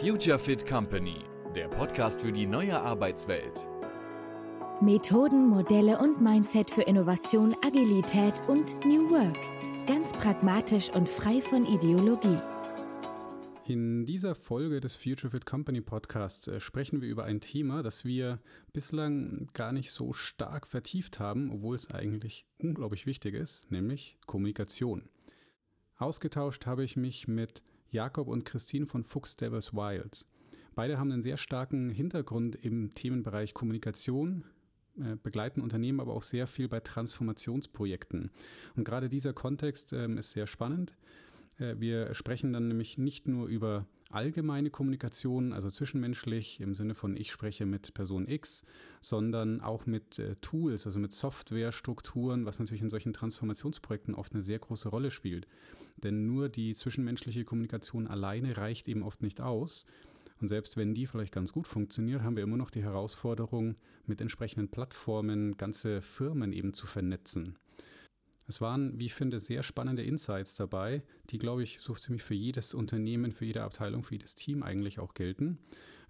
Future Fit Company, der Podcast für die neue Arbeitswelt. Methoden, Modelle und Mindset für Innovation, Agilität und New Work. Ganz pragmatisch und frei von Ideologie. In dieser Folge des Future Fit Company Podcasts äh, sprechen wir über ein Thema, das wir bislang gar nicht so stark vertieft haben, obwohl es eigentlich unglaublich wichtig ist, nämlich Kommunikation. Ausgetauscht habe ich mich mit Jakob und Christine von Fuchs Devils Wild. Beide haben einen sehr starken Hintergrund im Themenbereich Kommunikation, äh, begleiten Unternehmen aber auch sehr viel bei Transformationsprojekten. Und gerade dieser Kontext ähm, ist sehr spannend. Äh, wir sprechen dann nämlich nicht nur über allgemeine Kommunikation, also zwischenmenschlich im Sinne von ich spreche mit Person X, sondern auch mit äh, Tools, also mit Softwarestrukturen, was natürlich in solchen Transformationsprojekten oft eine sehr große Rolle spielt. Denn nur die zwischenmenschliche Kommunikation alleine reicht eben oft nicht aus. Und selbst wenn die vielleicht ganz gut funktioniert, haben wir immer noch die Herausforderung, mit entsprechenden Plattformen ganze Firmen eben zu vernetzen. Es waren, wie ich finde, sehr spannende Insights dabei, die, glaube ich, so ziemlich für jedes Unternehmen, für jede Abteilung, für jedes Team eigentlich auch gelten.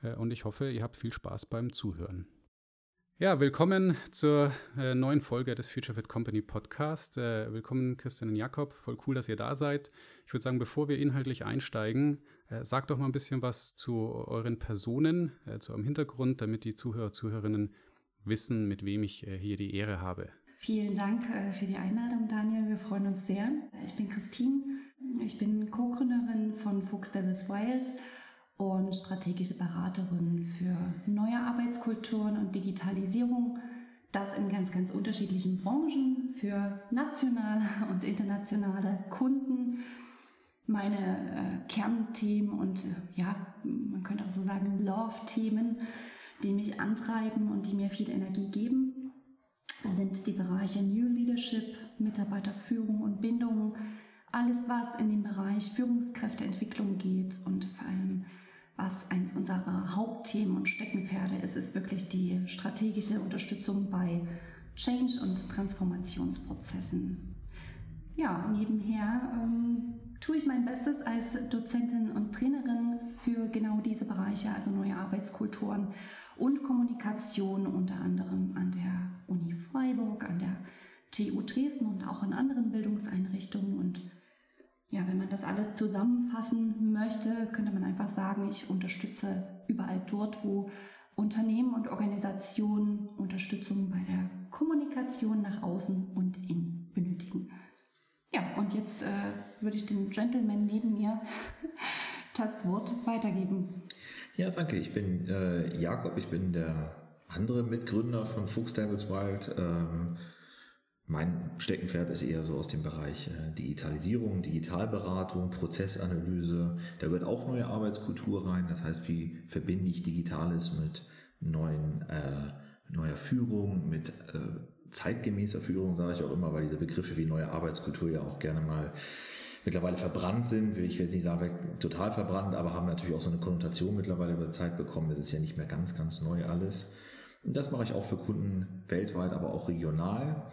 Äh, und ich hoffe, ihr habt viel Spaß beim Zuhören. Ja, willkommen zur äh, neuen Folge des Future Fit Company Podcast. Äh, willkommen Christian und Jakob, voll cool, dass ihr da seid. Ich würde sagen, bevor wir inhaltlich einsteigen, sagt doch mal ein bisschen was zu euren Personen, zu eurem Hintergrund, damit die Zuhörer, Zuhörerinnen wissen, mit wem ich hier die Ehre habe. Vielen Dank äh, für die Einladung, Daniel. Wir freuen uns sehr. Ich bin Christine. Ich bin Co-Gründerin von Fuchs Devils Wild und strategische Beraterin für neue Arbeitskulturen und Digitalisierung. Das in ganz, ganz unterschiedlichen Branchen für nationale und internationale Kunden. Meine äh, Kernthemen und äh, ja, man könnte auch so sagen Love-Themen, die mich antreiben und die mir viel Energie geben sind die Bereiche New Leadership, Mitarbeiterführung und Bindung, alles was in den Bereich Führungskräfteentwicklung geht und vor allem was eins unserer Hauptthemen und Steckenpferde ist, ist wirklich die strategische Unterstützung bei Change- und Transformationsprozessen. Ja, nebenher ähm, tue ich mein Bestes als Dozentin und Trainerin für genau diese Bereiche, also neue Arbeitskulturen und Kommunikation unter anderem an der Uni Freiburg, an der TU Dresden und auch in anderen Bildungseinrichtungen. Und ja, wenn man das alles zusammenfassen möchte, könnte man einfach sagen, ich unterstütze überall dort, wo Unternehmen und Organisationen Unterstützung bei der Kommunikation nach außen und innen benötigen. Ja, und jetzt äh, würde ich dem Gentleman neben mir das Wort weitergeben. Ja, danke. Ich bin äh, Jakob, ich bin der andere Mitgründer von Fuchs Devils Wild. Ähm, mein Steckenpferd ist eher so aus dem Bereich äh, Digitalisierung, Digitalberatung, Prozessanalyse. Da gehört auch neue Arbeitskultur rein. Das heißt, wie verbinde ich Digitales mit neuen, äh, neuer Führung, mit äh, zeitgemäßer Führung, sage ich auch immer, weil diese Begriffe wie neue Arbeitskultur ja auch gerne mal mittlerweile verbrannt sind. Ich will jetzt nicht sagen, total verbrannt, aber haben natürlich auch so eine Konnotation mittlerweile über Zeit bekommen. Es ist ja nicht mehr ganz, ganz neu alles. Und das mache ich auch für Kunden weltweit, aber auch regional.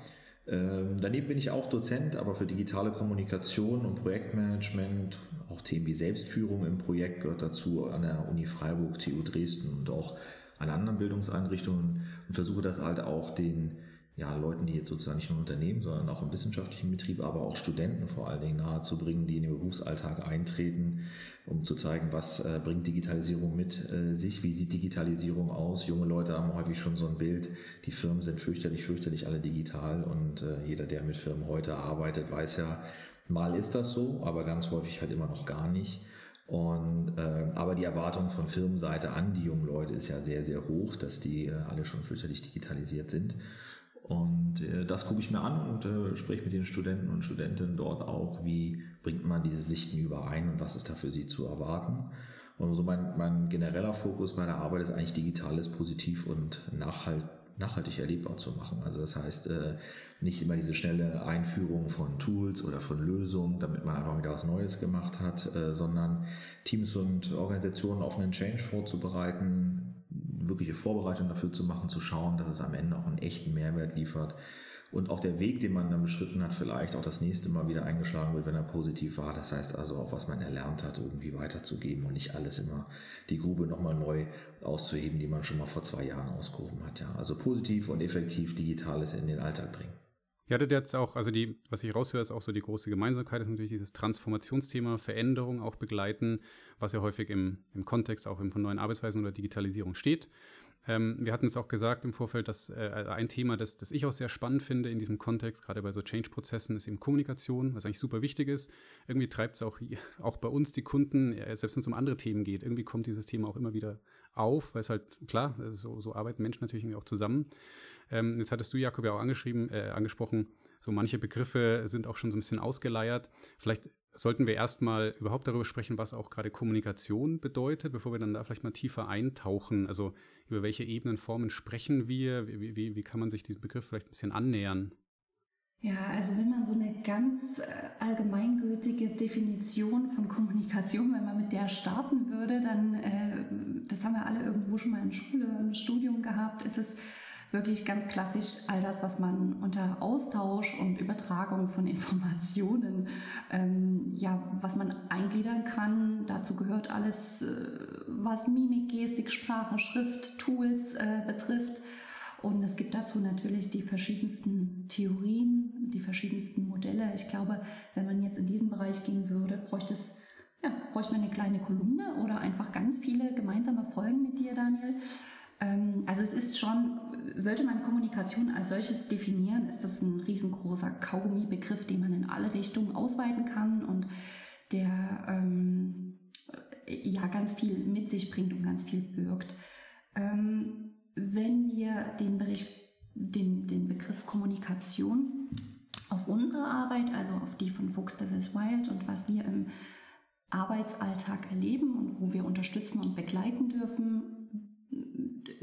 Ähm, daneben bin ich auch Dozent, aber für digitale Kommunikation und Projektmanagement, auch Themen wie Selbstführung im Projekt gehört dazu an der Uni Freiburg, TU Dresden und auch an anderen Bildungseinrichtungen und versuche das halt auch den ja, Leuten, die jetzt sozusagen nicht nur Unternehmen, sondern auch im wissenschaftlichen Betrieb, aber auch Studenten vor allen Dingen nahezubringen, die in den Berufsalltag eintreten, um zu zeigen, was äh, bringt Digitalisierung mit äh, sich, wie sieht Digitalisierung aus. Junge Leute haben häufig schon so ein Bild, die Firmen sind fürchterlich, fürchterlich alle digital und äh, jeder, der mit Firmen heute arbeitet, weiß ja, mal ist das so, aber ganz häufig halt immer noch gar nicht. Und äh, aber die Erwartung von Firmenseite an die jungen Leute ist ja sehr, sehr hoch, dass die äh, alle schon fürchterlich digitalisiert sind. Und äh, das gucke ich mir an und äh, spreche mit den Studenten und Studentinnen dort auch, wie bringt man diese Sichten überein und was ist da für sie zu erwarten. Und so mein, mein genereller Fokus meiner Arbeit ist eigentlich digitales positiv und nachhalt, nachhaltig erlebbar zu machen. Also das heißt, äh, nicht immer diese schnelle Einführung von Tools oder von Lösungen, damit man einfach wieder was Neues gemacht hat, äh, sondern Teams und Organisationen auf einen Change vorzubereiten, wirkliche Vorbereitung dafür zu machen, zu schauen, dass es am Ende auch einen echten Mehrwert liefert und auch der Weg, den man dann beschritten hat, vielleicht auch das nächste Mal wieder eingeschlagen wird, wenn er positiv war. Das heißt also auch, was man erlernt hat, irgendwie weiterzugeben und nicht alles immer die Grube nochmal neu auszuheben, die man schon mal vor zwei Jahren ausgehoben hat. Ja, also positiv und effektiv Digitales in den Alltag bringen. Ihr hattet jetzt auch, also die, was ich raushöre, ist auch so die große Gemeinsamkeit, ist natürlich dieses Transformationsthema, Veränderung auch begleiten, was ja häufig im, im Kontext auch von neuen Arbeitsweisen oder Digitalisierung steht. Ähm, wir hatten es auch gesagt im Vorfeld, dass äh, ein Thema, das, das ich auch sehr spannend finde in diesem Kontext, gerade bei so Change-Prozessen, ist eben Kommunikation, was eigentlich super wichtig ist. Irgendwie treibt es auch, auch bei uns die Kunden, äh, selbst wenn es um andere Themen geht, irgendwie kommt dieses Thema auch immer wieder auf, weil es halt, klar, so, so arbeiten Menschen natürlich irgendwie auch zusammen. Ähm, jetzt hattest du, Jakob, ja auch angeschrieben, äh, angesprochen, so manche Begriffe sind auch schon so ein bisschen ausgeleiert. Vielleicht sollten wir erstmal überhaupt darüber sprechen, was auch gerade Kommunikation bedeutet, bevor wir dann da vielleicht mal tiefer eintauchen. Also über welche Ebenen, Formen sprechen wir? Wie, wie, wie kann man sich diesem Begriff vielleicht ein bisschen annähern? Ja, also wenn man so eine ganz äh, allgemeingültige Definition von Kommunikation, wenn man mit der starten würde, dann, äh, das haben wir alle irgendwo schon mal in Schule, im Studium gehabt, ist es wirklich ganz klassisch all das, was man unter Austausch und Übertragung von Informationen, ähm, ja, was man eingliedern kann. Dazu gehört alles, äh, was Mimik, Gestik, Sprache, Schrift, Tools äh, betrifft. Und es gibt dazu natürlich die verschiedensten Theorien, die verschiedensten Modelle. Ich glaube, wenn man jetzt in diesen Bereich gehen würde, bräuchte es ja, bräuchte man eine kleine Kolumne oder einfach ganz viele gemeinsame Folgen mit dir, Daniel. Ähm, also es ist schon, wollte man Kommunikation als solches definieren, ist das ein riesengroßer Kaugummi-Begriff, den man in alle Richtungen ausweiten kann und der ähm, ja ganz viel mit sich bringt und ganz viel birgt. Ähm, wenn wir den, Bericht, den, den Begriff Kommunikation auf unsere Arbeit, also auf die von Fuchs Devils Wild und was wir im Arbeitsalltag erleben und wo wir unterstützen und begleiten dürfen,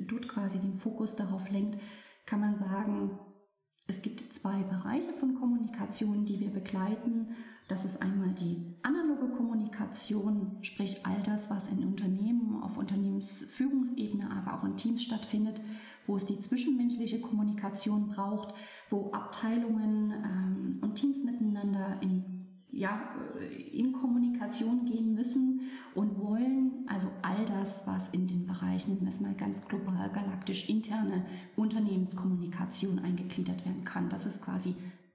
Dutt quasi den Fokus darauf lenkt, kann man sagen, es gibt zwei Bereiche von Kommunikation, die wir begleiten. Das ist einmal die analoge Kommunikation, sprich all das, was in Unternehmen, auf Unternehmensführungsebene, aber auch in Teams stattfindet, wo es die zwischenmenschliche Kommunikation braucht, wo Abteilungen ähm, und Teams miteinander in ja, äh, in Kommunikation gehen müssen und wollen, also all das, was in den Bereichen, nennen wir es mal ganz global, galaktisch interne Unternehmenskommunikation eingegliedert werden kann. Das ist quasi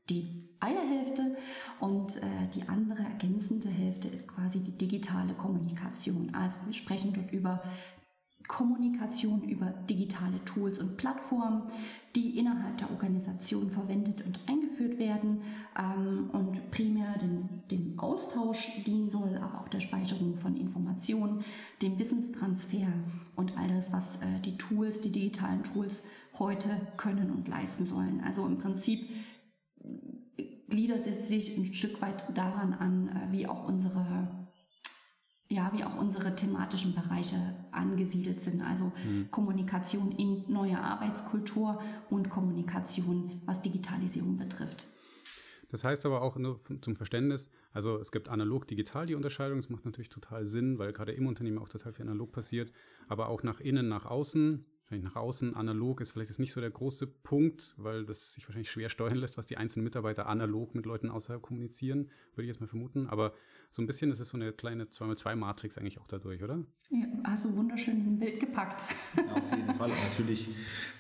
die eine Hälfte und äh, die andere ergänzende Hälfte ist quasi die digitale Kommunikation. Also wir sprechen dort über Kommunikation über digitale Tools und Plattformen, die innerhalb der Organisation verwendet und eingeführt werden ähm, und primär dem, dem, Austausch dienen soll, aber auch der Speicherung von Informationen, dem Wissenstransfer und all das, was äh, die Tools, die digitalen Tools heute können und leisten sollen. Also im Prinzip gliedert es sich ein Stück weit daran an, äh, wie auch unsere ja, wie auch unsere thematischen Bereiche angesiedelt sind. Also mhm. Kommunikation in neuer Arbeitskultur und Kommunikation, was Digitalisierung betrifft. Das heißt aber auch nur zum Verständnis, also es gibt analog, digital die Unterscheidung, das macht natürlich total Sinn, weil gerade im Unternehmen auch total viel analog passiert, aber auch nach innen, nach außen wahrscheinlich nach außen analog ist vielleicht ist nicht so der große Punkt, weil das sich wahrscheinlich schwer steuern lässt, was die einzelnen Mitarbeiter analog mit Leuten außerhalb kommunizieren, würde ich jetzt mal vermuten. Aber so ein bisschen ist es so eine kleine 2x2-Matrix eigentlich auch dadurch, oder? Ja, hast du wunderschön ein Bild gepackt. Ja, auf jeden Fall. Und natürlich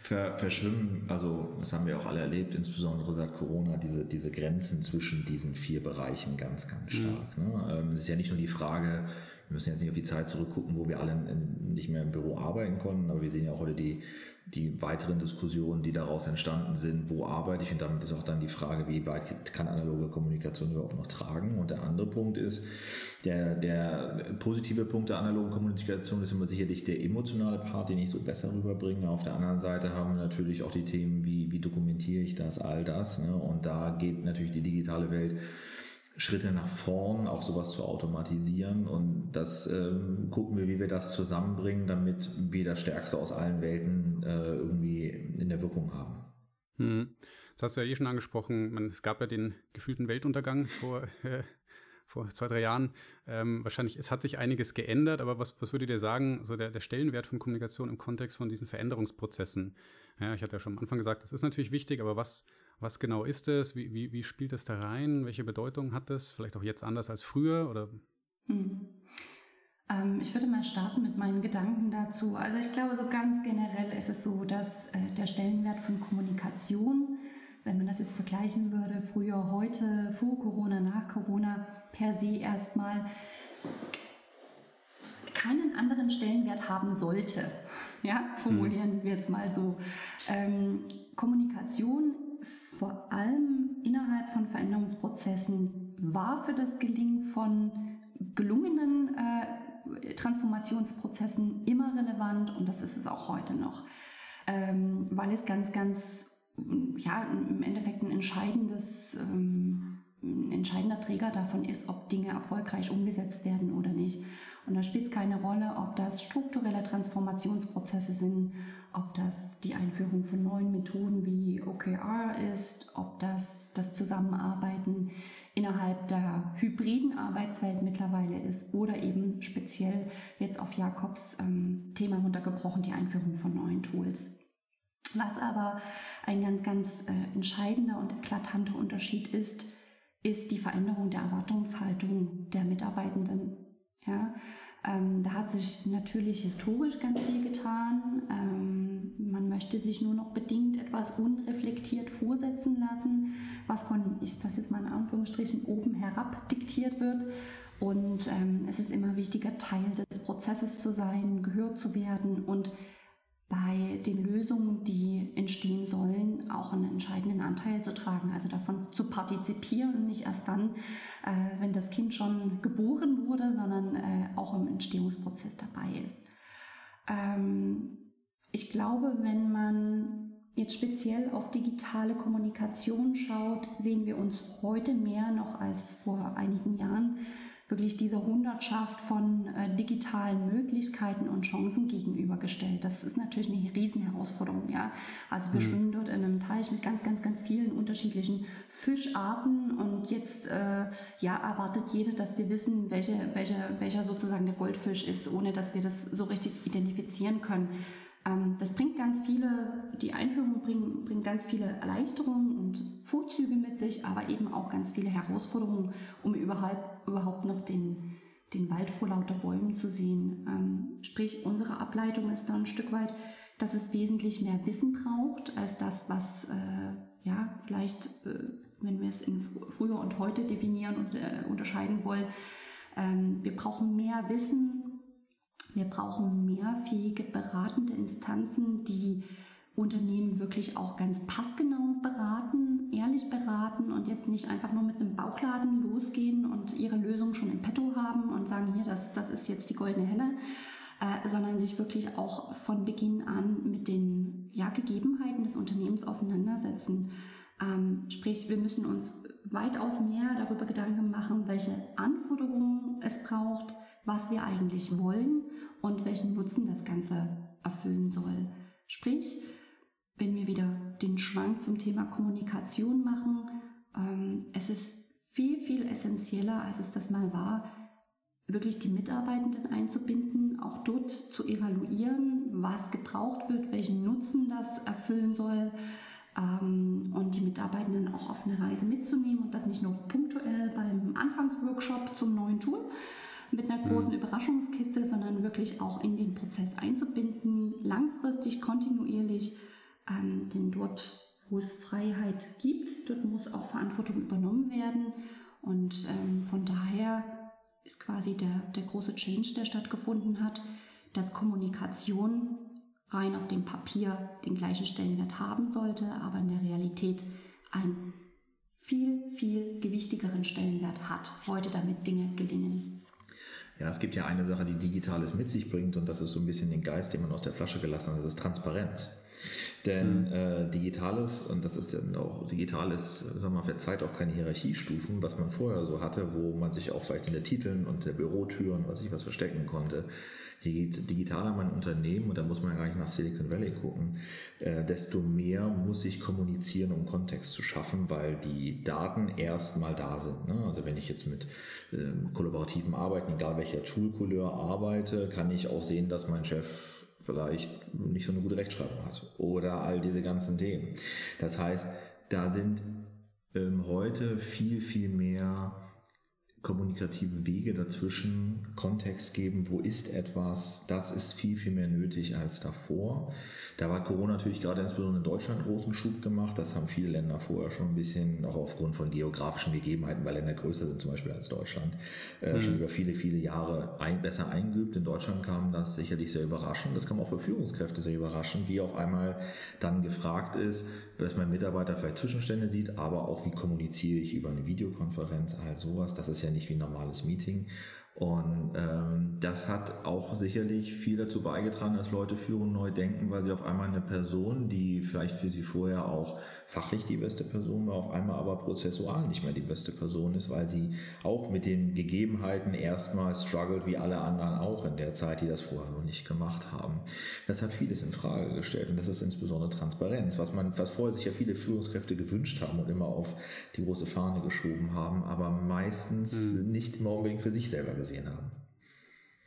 ver verschwimmen, also das haben wir auch alle erlebt, insbesondere seit Corona, diese, diese Grenzen zwischen diesen vier Bereichen ganz, ganz mhm. stark. Mhm. Ne? Ähm, es ist ja nicht nur die Frage, wir müssen jetzt nicht auf die Zeit zurückgucken, wo wir alle nicht mehr im Büro arbeiten konnten, aber wir sehen ja auch heute die, die weiteren Diskussionen, die daraus entstanden sind, wo arbeite ich und damit ist auch dann die Frage, wie weit kann analoge Kommunikation überhaupt noch tragen. Und der andere Punkt ist, der, der positive Punkt der analogen Kommunikation ist immer sicherlich der emotionale Part, den ich so besser rüberbringe. Auf der anderen Seite haben wir natürlich auch die Themen, wie, wie dokumentiere ich das, all das. Ne? Und da geht natürlich die digitale Welt Schritte nach vorn, auch sowas zu automatisieren. Und das ähm, gucken wir, wie wir das zusammenbringen, damit wir das Stärkste aus allen Welten äh, irgendwie in der Wirkung haben. Hm. Das hast du ja eh schon angesprochen. Man, es gab ja den gefühlten Weltuntergang vor, äh, vor zwei, drei Jahren. Ähm, wahrscheinlich, es hat sich einiges geändert, aber was, was würdet ihr sagen, so der, der Stellenwert von Kommunikation im Kontext von diesen Veränderungsprozessen? Ja, ich hatte ja schon am Anfang gesagt, das ist natürlich wichtig, aber was, Was genau ist es? Wie, wie, wie spielt es da rein? Welche Bedeutung hat das? Vielleicht auch jetzt anders als früher? Oder? Hm. Ähm, ich würde mal starten mit meinen Gedanken dazu. Also ich glaube, so ganz generell ist es so, dass äh, der Stellenwert von Kommunikation, wenn man das jetzt vergleichen würde, früher, heute, vor Corona, nach Corona, per se erstmal keinen anderen Stellenwert haben sollte. Ja, formulieren mhm. wir es mal so. Ähm, Kommunikation vor allem innerhalb von Veränderungsprozessen war für das Gelingen von gelungenen äh, Transformationsprozessen immer relevant und das ist es auch heute noch, ähm, weil es ganz, ganz, ja, im Endeffekt ein entscheidendes, ähm, ein entscheidender Träger davon ist, ob Dinge erfolgreich umgesetzt werden oder nicht. Und da spielt es keine Rolle, ob das strukturelle Transformationsprozesse sind, ob das Einführung von neuen Methoden wie OKR ist, ob das das Zusammenarbeiten innerhalb der hybriden Arbeitswelt mittlerweile ist oder eben speziell jetzt auf Jakobs ähm, Thema runtergebrochen, die Einführung von neuen Tools. Was aber ein ganz, ganz äh, entscheidender und eklatanter Unterschied ist, ist die Veränderung der Erwartungshaltung der Mitarbeitenden. Ja, ähm, da hat sich natürlich historisch ganz viel getan. Ähm, möchte sich nur noch bedingt etwas unreflektiert vorsetzen lassen, was von, ich sage jetzt mal in Anführungsstrichen, oben herab diktiert wird. Und ähm, es ist immer wichtiger, Teil des Prozesses zu sein, gehört zu werden und bei den Lösungen, die entstehen sollen, auch einen entscheidenden Anteil zu tragen, also davon zu partizipieren nicht erst dann, äh, wenn das Kind schon geboren wurde, sondern äh, auch im Entstehungsprozess dabei ist. Ähm, ich glaube, wenn man jetzt speziell auf digitale Kommunikation schaut, sehen wir uns heute mehr noch als vor einigen Jahren wirklich dieser Hundertschaft von äh, digitalen Möglichkeiten und Chancen gegenübergestellt. Das ist natürlich eine Riesenherausforderung, ja. Also wir mhm. schwimmen dort in einem Teich mit ganz, ganz, ganz vielen unterschiedlichen Fischarten und jetzt äh, ja erwartet jeder, dass wir wissen, welche, welche, welcher sozusagen der Goldfisch ist, ohne dass wir das so richtig identifizieren können. Ähm, das bringt ganz viele, die Einführung bringt, bringt ganz viele Erleichterungen und Vorzüge mit sich, aber eben auch ganz viele Herausforderungen, um überhaupt, überhaupt noch den, den Wald vor lauter Bäumen zu sehen. Ähm, sprich, unsere Ableitung ist da ein Stück weit, dass es wesentlich mehr Wissen braucht als das, was äh, ja vielleicht, äh, wenn wir es in früher und heute definieren und äh, unterscheiden wollen, ähm, wir brauchen mehr Wissen wir brauchen mehr fähige beratende Instanzen, die Unternehmen wirklich auch ganz passgenau beraten, ehrlich beraten und jetzt nicht einfach nur mit einem Bauchladen losgehen und ihre Lösung schon im Petto haben und sagen, hier, das, das ist jetzt die goldene Helle, äh, sondern sich wirklich auch von Beginn an mit den ja, Gegebenheiten des Unternehmens auseinandersetzen. Ähm, sprich, wir müssen uns weitaus mehr darüber Gedanken machen, welche Anforderungen es braucht, was wir eigentlich wollen und welchen Nutzen das Ganze erfüllen soll. Sprich, wenn wir wieder den Schwank zum Thema Kommunikation machen, ähm, es ist viel, viel essentieller, als es das mal war, wirklich die Mitarbeitenden einzubinden, auch dort zu evaluieren, was gebraucht wird, welchen Nutzen das erfüllen soll ähm, und die Mitarbeitenden auch auf eine Reise mitzunehmen und das nicht nur punktuell beim Anfangsworkshop zum neuen Tool, mit einer großen mhm. Überraschungskiste, sondern wirklich auch in den Prozess einzubinden, langfristig, kontinuierlich, ähm, denn dort, wo es Freiheit gibt, dort muss auch Verantwortung übernommen werden und ähm, von daher ist quasi der, der große Change, der stattgefunden hat, dass Kommunikation rein auf dem Papier den gleichen Stellenwert haben sollte, aber in der Realität einen viel, viel gewichtigeren Stellenwert hat, heute damit Dinge gelingen. Ja, es gibt ja eine Sache, die Digitales mit sich bringt und das ist so ein bisschen den Geist, den man aus der Flasche gelassen hat, das ist Transparenz. Denn mhm. äh, Digitales, und das ist ja auch, Digitales, sagen wir mal, verzeiht auch keine Hierarchiestufen, was man vorher so hatte, wo man sich auch vielleicht in der Titeln und der Bürotüren, was ich was verstecken konnte. Digitaler mein Unternehmen, und da muss man ja gar nicht nach Silicon Valley gucken, äh, desto mehr muss ich kommunizieren, um Kontext zu schaffen, weil die Daten erstmal da sind. Ne? Also wenn ich jetzt mit ähm, kollaborativen Arbeiten, egal welcher Toolcouleur arbeite, kann ich auch sehen, dass mein Chef vielleicht nicht so eine gute Rechtschreibung hat oder all diese ganzen Themen. Das heißt, da sind ähm, heute viel, viel mehr kommunikative Wege dazwischen, Kontext geben, wo ist etwas, das ist viel, viel mehr nötig als davor. Da war Corona natürlich gerade insbesondere in Deutschland großen Schub gemacht. Das haben viele Länder vorher schon ein bisschen, auch aufgrund von geografischen Gegebenheiten, weil Länder größer sind zum Beispiel als Deutschland, äh, mhm. schon über viele, viele Jahre ein, besser eingeübt. In Deutschland kam das sicherlich sehr überraschend. Das kam auch für Führungskräfte sehr überraschend, wie auf einmal dann gefragt ist, dass mein Mitarbeiter vielleicht Zwischenstände sieht, aber auch wie kommuniziere ich über eine Videokonferenz, all sowas. Das ist ja nicht wie ein normales Meeting. Und ähm, das hat auch sicherlich viel dazu beigetragen, dass Leute Führung neu denken, weil sie auf einmal eine Person, die vielleicht für sie vorher auch fachlich die beste Person war, auf einmal aber prozessual nicht mehr die beste Person ist, weil sie auch mit den Gegebenheiten erstmal struggelt, wie alle anderen auch in der Zeit, die das vorher noch nicht gemacht haben. Das hat vieles in Frage gestellt und das ist insbesondere Transparenz, was man, was vorher sich ja viele Führungskräfte gewünscht haben und immer auf die große Fahne geschoben haben, aber meistens mhm. nicht immer unbedingt für sich selber gesehen haben.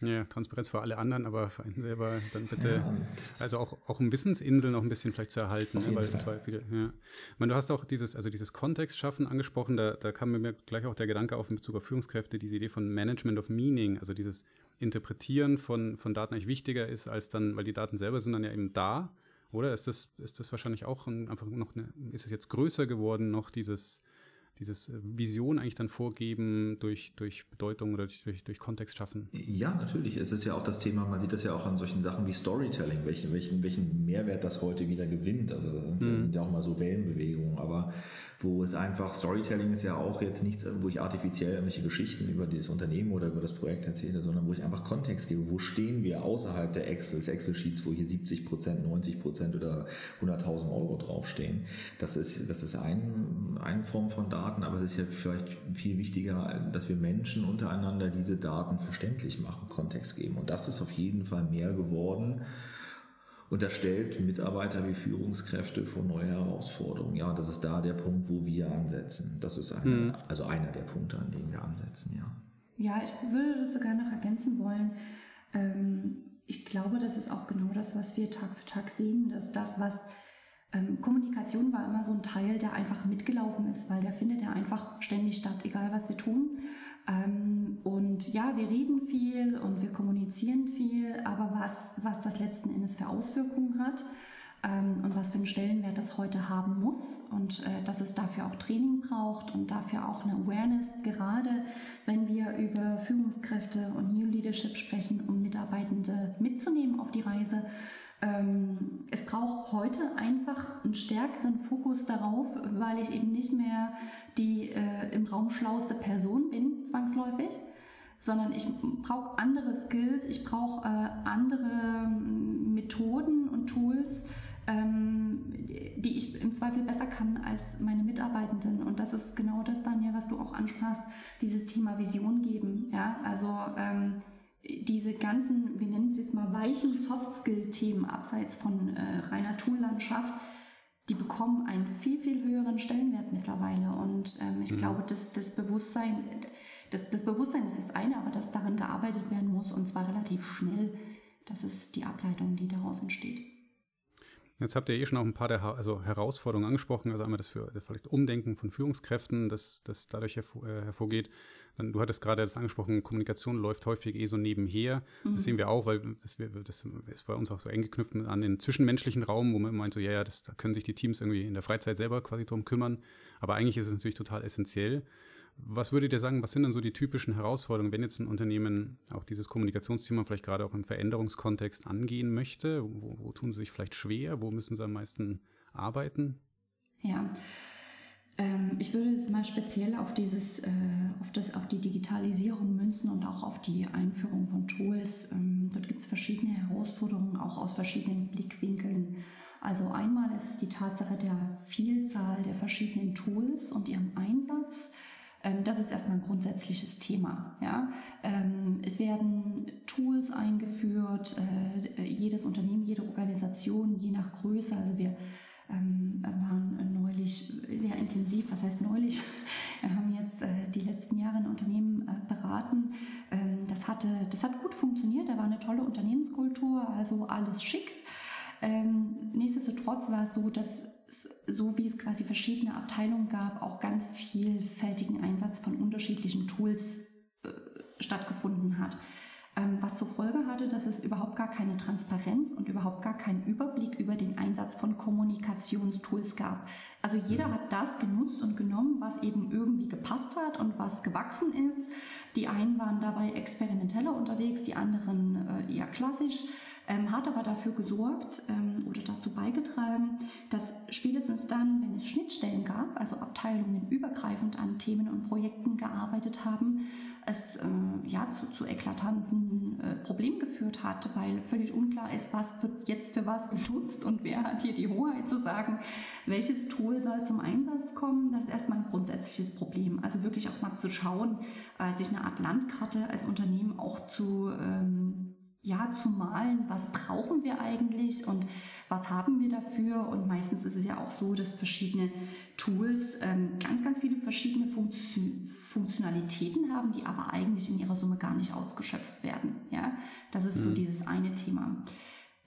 Ja, Transparenz für alle anderen, aber für einen selber dann bitte, ja. also auch, auch um Wissensinseln noch ein bisschen vielleicht zu erhalten, ne, weil das war viele, ja. Ich meine, du hast auch dieses, also dieses Kontextschaffen angesprochen, da, da kam mir gleich auch der Gedanke auf in Bezug auf Führungskräfte, diese Idee von Management of Meaning, also dieses Interpretieren von, von Daten eigentlich wichtiger ist als dann, weil die Daten selber sind dann ja eben da, oder? Ist das, ist das wahrscheinlich auch ein, einfach noch eine, ist es jetzt größer geworden, noch dieses, dieses äh, Vision eigentlich dann vorgeben durch, durch Bedeutung oder durch, durch Kontext schaffen? Ja, natürlich. Es ist ja auch das Thema, man sieht das ja auch an solchen Sachen wie Storytelling, welchen, welchen, welchen Mehrwert das heute wieder gewinnt. Also das sind, mhm. sind ja auch mal so Wellenbewegungen, aber wo es einfach, Storytelling ist ja auch jetzt nichts, wo ich artifiziell irgendwelche Geschichten über das Unternehmen oder über das Projekt erzähle, sondern wo ich einfach Kontext gebe. Wo stehen wir außerhalb der Excel, Excel-Sheets, wo hier 70 Prozent, 90 Prozent oder 100.000 Euro draufstehen? Das ist, das ist ein, eine Form von Daten, aber es ist ja vielleicht viel wichtiger, dass wir Menschen untereinander diese Daten verständlich machen, Kontext geben. Und das ist auf jeden Fall mehr geworden und das stellt Mitarbeiter wie Führungskräfte vor neue Herausforderungen. Ja, und das ist da der Punkt, wo wir ansetzen. Das ist eine, mhm. also einer der Punkte, an denen wir ansetzen, ja. Ja, ich würde sogar noch ergänzen wollen, ähm, ich glaube, das ist auch genau das, was wir Tag für Tag sehen, dass das, was ähm, Kommunikation war immer so ein Teil, der einfach mitgelaufen ist, weil der findet ja einfach ständig statt, egal was wir tun. Ähm, und ja, wir reden viel und wir kommunizieren viel, aber was, was das letzten Endes für Auswirkungen hat ähm, und was für einen Stellenwert das heute haben muss und äh, dass es dafür auch Training braucht und dafür auch eine Awareness, gerade wenn wir über Führungskräfte und New Leadership sprechen, um Mitarbeitende mitzunehmen auf die Reise ähm, es braucht heute einfach einen stärkeren Fokus darauf, weil ich eben nicht mehr die äh, im Raum schlauste Person bin, zwangsläufig, sondern ich brauche andere Skills, ich brauche äh, andere ähm, Methoden und Tools, ähm, die ich im Zweifel besser kann als meine Mitarbeitenden. Und das ist genau das, Daniel, was du auch ansprachst, dieses Thema Vision geben. Ja, also ähm, diese ganzen, wir nennen es jetzt mal weichen Soft-Skill-Themen abseits von äh, reiner Toollandschaft, die bekommen einen viel, viel höheren Stellenwert mittlerweile. Und ähm, ich mhm. glaube, dass das Bewusstsein, das, das Bewusstsein ist das eine, aber dass daran gearbeitet werden muss und zwar relativ schnell, das ist die Ableitung, die daraus entsteht. Jetzt habt ihr eh schon auch ein paar der also Herausforderungen angesprochen, also einmal das für das vielleicht Umdenken von Führungskräften, das, das dadurch hervor, äh, hervorgeht. Dann, du hattest gerade das angesprochen, Kommunikation läuft häufig eh so nebenher. Mhm. Das sehen wir auch, weil das, das, ist bei uns auch so eng geknüpft an den zwischenmenschlichen Raum, wo man meint, so ja, ja, das, da können sich die Teams irgendwie in der Freizeit selber quasi drum kümmern. Aber eigentlich ist es natürlich total essentiell. Was würdet ihr sagen, was sind denn so die typischen Herausforderungen, wenn jetzt ein Unternehmen auch dieses Kommunikationsthema vielleicht gerade auch im Veränderungskontext angehen möchte? Wo, wo tun sie sich vielleicht schwer? Wo müssen sie am meisten arbeiten? Ja, ähm, ich würde jetzt mal speziell auf dieses, äh, auf das, auf die Digitalisierung münzen und auch auf die Einführung von Tools. Ähm, dort gibt es verschiedene Herausforderungen, auch aus verschiedenen Blickwinkeln. Also einmal ist es die Tatsache der Vielzahl der verschiedenen Tools und ihrem Einsatz. Ähm, das ist erstmal ein grundsätzliches Thema. Ja? Ähm, es werden Tools eingeführt, äh, jedes Unternehmen, jede Organisation, je nach Größe. Also wir ähm, waren neulich sehr intensiv, was heißt neulich? Wir haben jetzt äh, die letzten Jahre ein Unternehmen äh, beraten. das, hatte, das hat gut funktioniert, da war eine tolle Unternehmenskultur, also alles schick. nichtsdestotrotz war es so, dass so wie es quasi verschiedene Abteilungen gab, auch ganz vielfältigen Einsatz von unterschiedlichen Tools äh, stattgefunden hat. Ähm, was zur Folge hatte, dass es überhaupt gar keine Transparenz und überhaupt gar keinen Überblick über den Einsatz von Kommunikationstools gab. Also jeder mhm. hat das genutzt und genommen, was eben irgendwie gepasst hat und was gewachsen ist. Die einen waren dabei experimenteller unterwegs, die anderen äh, eher klassisch ähm, hat aber dafür gesorgt ähm, oder dazu beigetragen, dass spätestens dann, wenn es Schnittstellen gab, also Abteilungen übergreifend an Themen und Projekten gearbeitet haben, es äh, ja zu, zu eklatanten äh, Problemen geführt hat, weil völlig unklar ist, was wird jetzt für was genutzt und wer hat hier die Hoheit zu sagen, welches Tool soll zum Einsatz kommen. Das ist erstmal ein grundsätzliches Problem. Also wirklich auch mal zu schauen, äh, sich eine Art Landkarte als Unternehmen auch zu ähm, ja, zu malen, was brauchen wir eigentlich und was haben wir dafür. Und meistens ist es ja auch so, dass verschiedene Tools ähm, ganz, ganz viele verschiedene Funktion Funktionalitäten haben, die aber eigentlich in ihrer Summe gar nicht ausgeschöpft werden. Ja, das ist mhm. so dieses eine Thema.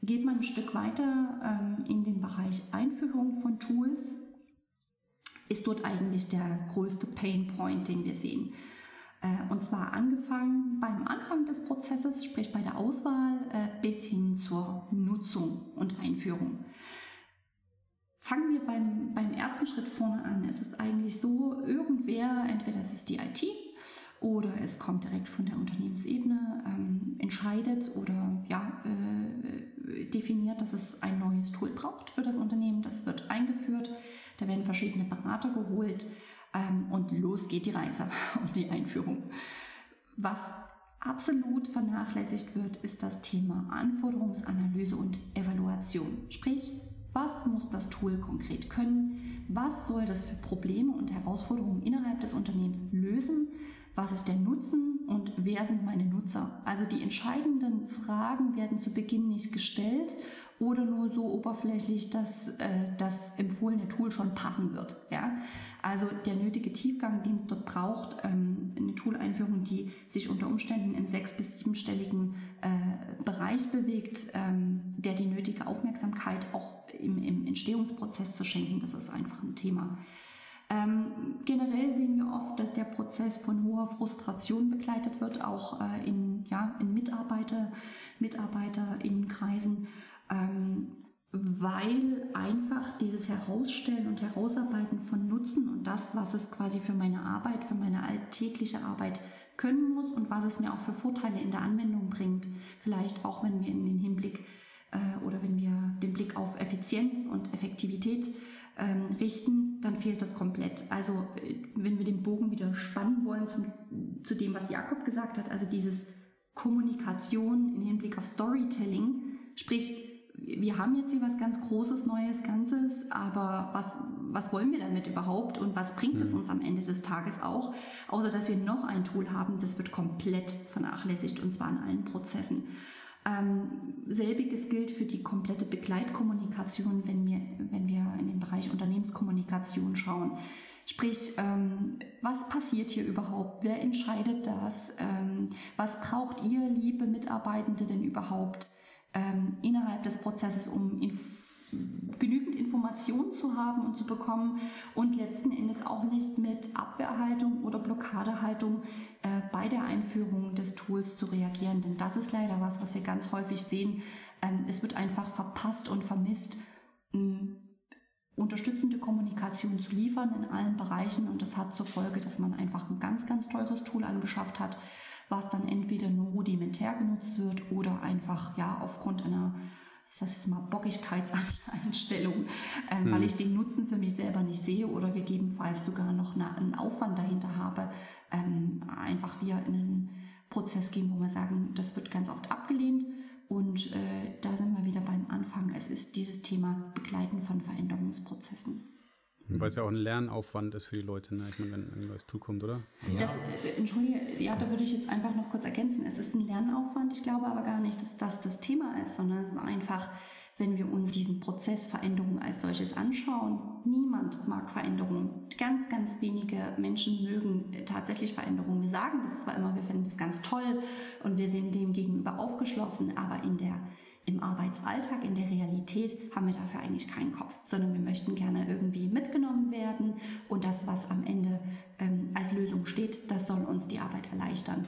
Geht man ein Stück weiter ähm, in den Bereich Einführung von Tools, ist dort eigentlich der größte Pain Point, den wir sehen. Äh, und zwar angefangen beim Anfang des Prozesses, sprich bei der Auswahl, äh, bis hin zur Nutzung und Einführung. Fangen wir beim, beim ersten Schritt vorne an. Es ist eigentlich so, irgendwer, entweder es ist die IT oder es kommt direkt von der Unternehmensebene, ähm, entscheidet oder ja, äh, definiert, dass es ein neues Tool braucht für das Unternehmen. Das wird eingeführt. Da werden verschiedene Berater geholt ähm, und los geht die Reise und die Einführung. Was absolut vernachlässigt wird, ist das Thema Anforderungsanalyse und Evaluation. Sprich, was muss das Tool konkret können? Was soll das für Probleme und Herausforderungen innerhalb des Unternehmens lösen? Was ist der Nutzen und wer sind meine Nutzer? Also die entscheidenden Fragen werden zu Beginn nicht gestellt oder nur so oberflächlich, dass äh, das empfohlene Tool schon passen wird. Ja? Also der nötige Tiefgang, den es dort braucht, ähm, eine Tool-Einführung, die sich unter Umständen im sechs- bis siebenstelligen äh, Bereich bewegt, ähm, der die nötige Aufmerksamkeit auch im, im Entstehungsprozess zu schenken, das ist einfach ein Thema. Ähm, generell sehen wir oft, dass der Prozess von hoher Frustration begleitet wird, auch äh, in, ja, in Mitarbeiter, MitarbeiterInnenkreisen. Ähm, weil einfach dieses Herausstellen und Herausarbeiten von Nutzen und das, was es quasi für meine Arbeit, für meine alltägliche Arbeit können muss und was es mir auch für Vorteile in der Anwendung bringt, vielleicht auch wenn wir in den Hinblick äh, oder wenn wir den Blick auf Effizienz und Effektivität ähm, richten, dann fehlt das komplett. Also äh, wenn wir den Bogen wieder spannen wollen zum, zu dem, was Jakob gesagt hat, also dieses Kommunikation im Hinblick auf Storytelling, sprich wir haben jetzt hier was ganz Großes, Neues, Ganzes, aber was, was wollen wir damit überhaupt und was bringt es mhm. uns am Ende des Tages auch? Außer dass wir noch ein Tool haben, das wird komplett vernachlässigt und zwar in allen Prozessen. Ähm, selbiges gilt für die komplette Begleitkommunikation, wenn wir, wenn wir in den Bereich Unternehmenskommunikation schauen. Sprich, ähm, was passiert hier überhaupt? Wer entscheidet das? Ähm, was braucht ihr, liebe Mitarbeitende, denn überhaupt? ähm, innerhalb des Prozesses, um inf genügend Informationen zu haben und zu bekommen und letzten Endes auch nicht mit Abwehrhaltung oder Blockadehaltung äh, bei der Einführung des Tools zu reagieren. Denn das ist leider was, was wir ganz häufig sehen. Ähm, es wird einfach verpasst und vermisst, ähm, unterstützende Kommunikation zu liefern in allen Bereichen und das hat zur Folge, dass man einfach ein ganz, ganz teures Tool angeschafft hat, was dann entweder nur rudimentär genutzt wird oder einfach ja aufgrund einer ich sage jetzt mal Bockigkeitseinstellung, äh, hm. weil ich den Nutzen für mich selber nicht sehe oder gegebenenfalls sogar noch eine, einen Aufwand dahinter habe, ähm, einfach wir in einen Prozess gehen, wo wir sagen, das wird ganz oft abgelehnt. Und äh, da sind wir wieder beim Anfang. Es ist dieses Thema Begleiten von Veränderungsprozessen. Weil es ja auch ein Lernaufwand ist für die Leute, ne? ich meine, wenn ein neues Tool kommt, oder? Ja. Das, äh, Entschuldige, ja, da würde ich jetzt einfach noch kurz ergänzen. Es ist ein Lernaufwand. Ich glaube aber gar nicht, dass das das Thema ist, sondern es ist einfach, wenn wir uns diesen Prozess Veränderung als solches anschauen. Niemand mag Veränderungen. Ganz, ganz wenige Menschen mögen tatsächlich Veränderungen. Wir sagen das zwar immer, wir finden das ganz toll und wir sind dem gegenüber aufgeschlossen, aber in der im Arbeitsalltag, in der Realität haben wir dafür eigentlich keinen Kopf, sondern wir möchten gerne irgendwie mitgenommen werden und das, was am Ende ähm, als Lösung steht, das soll uns die Arbeit erleichtern.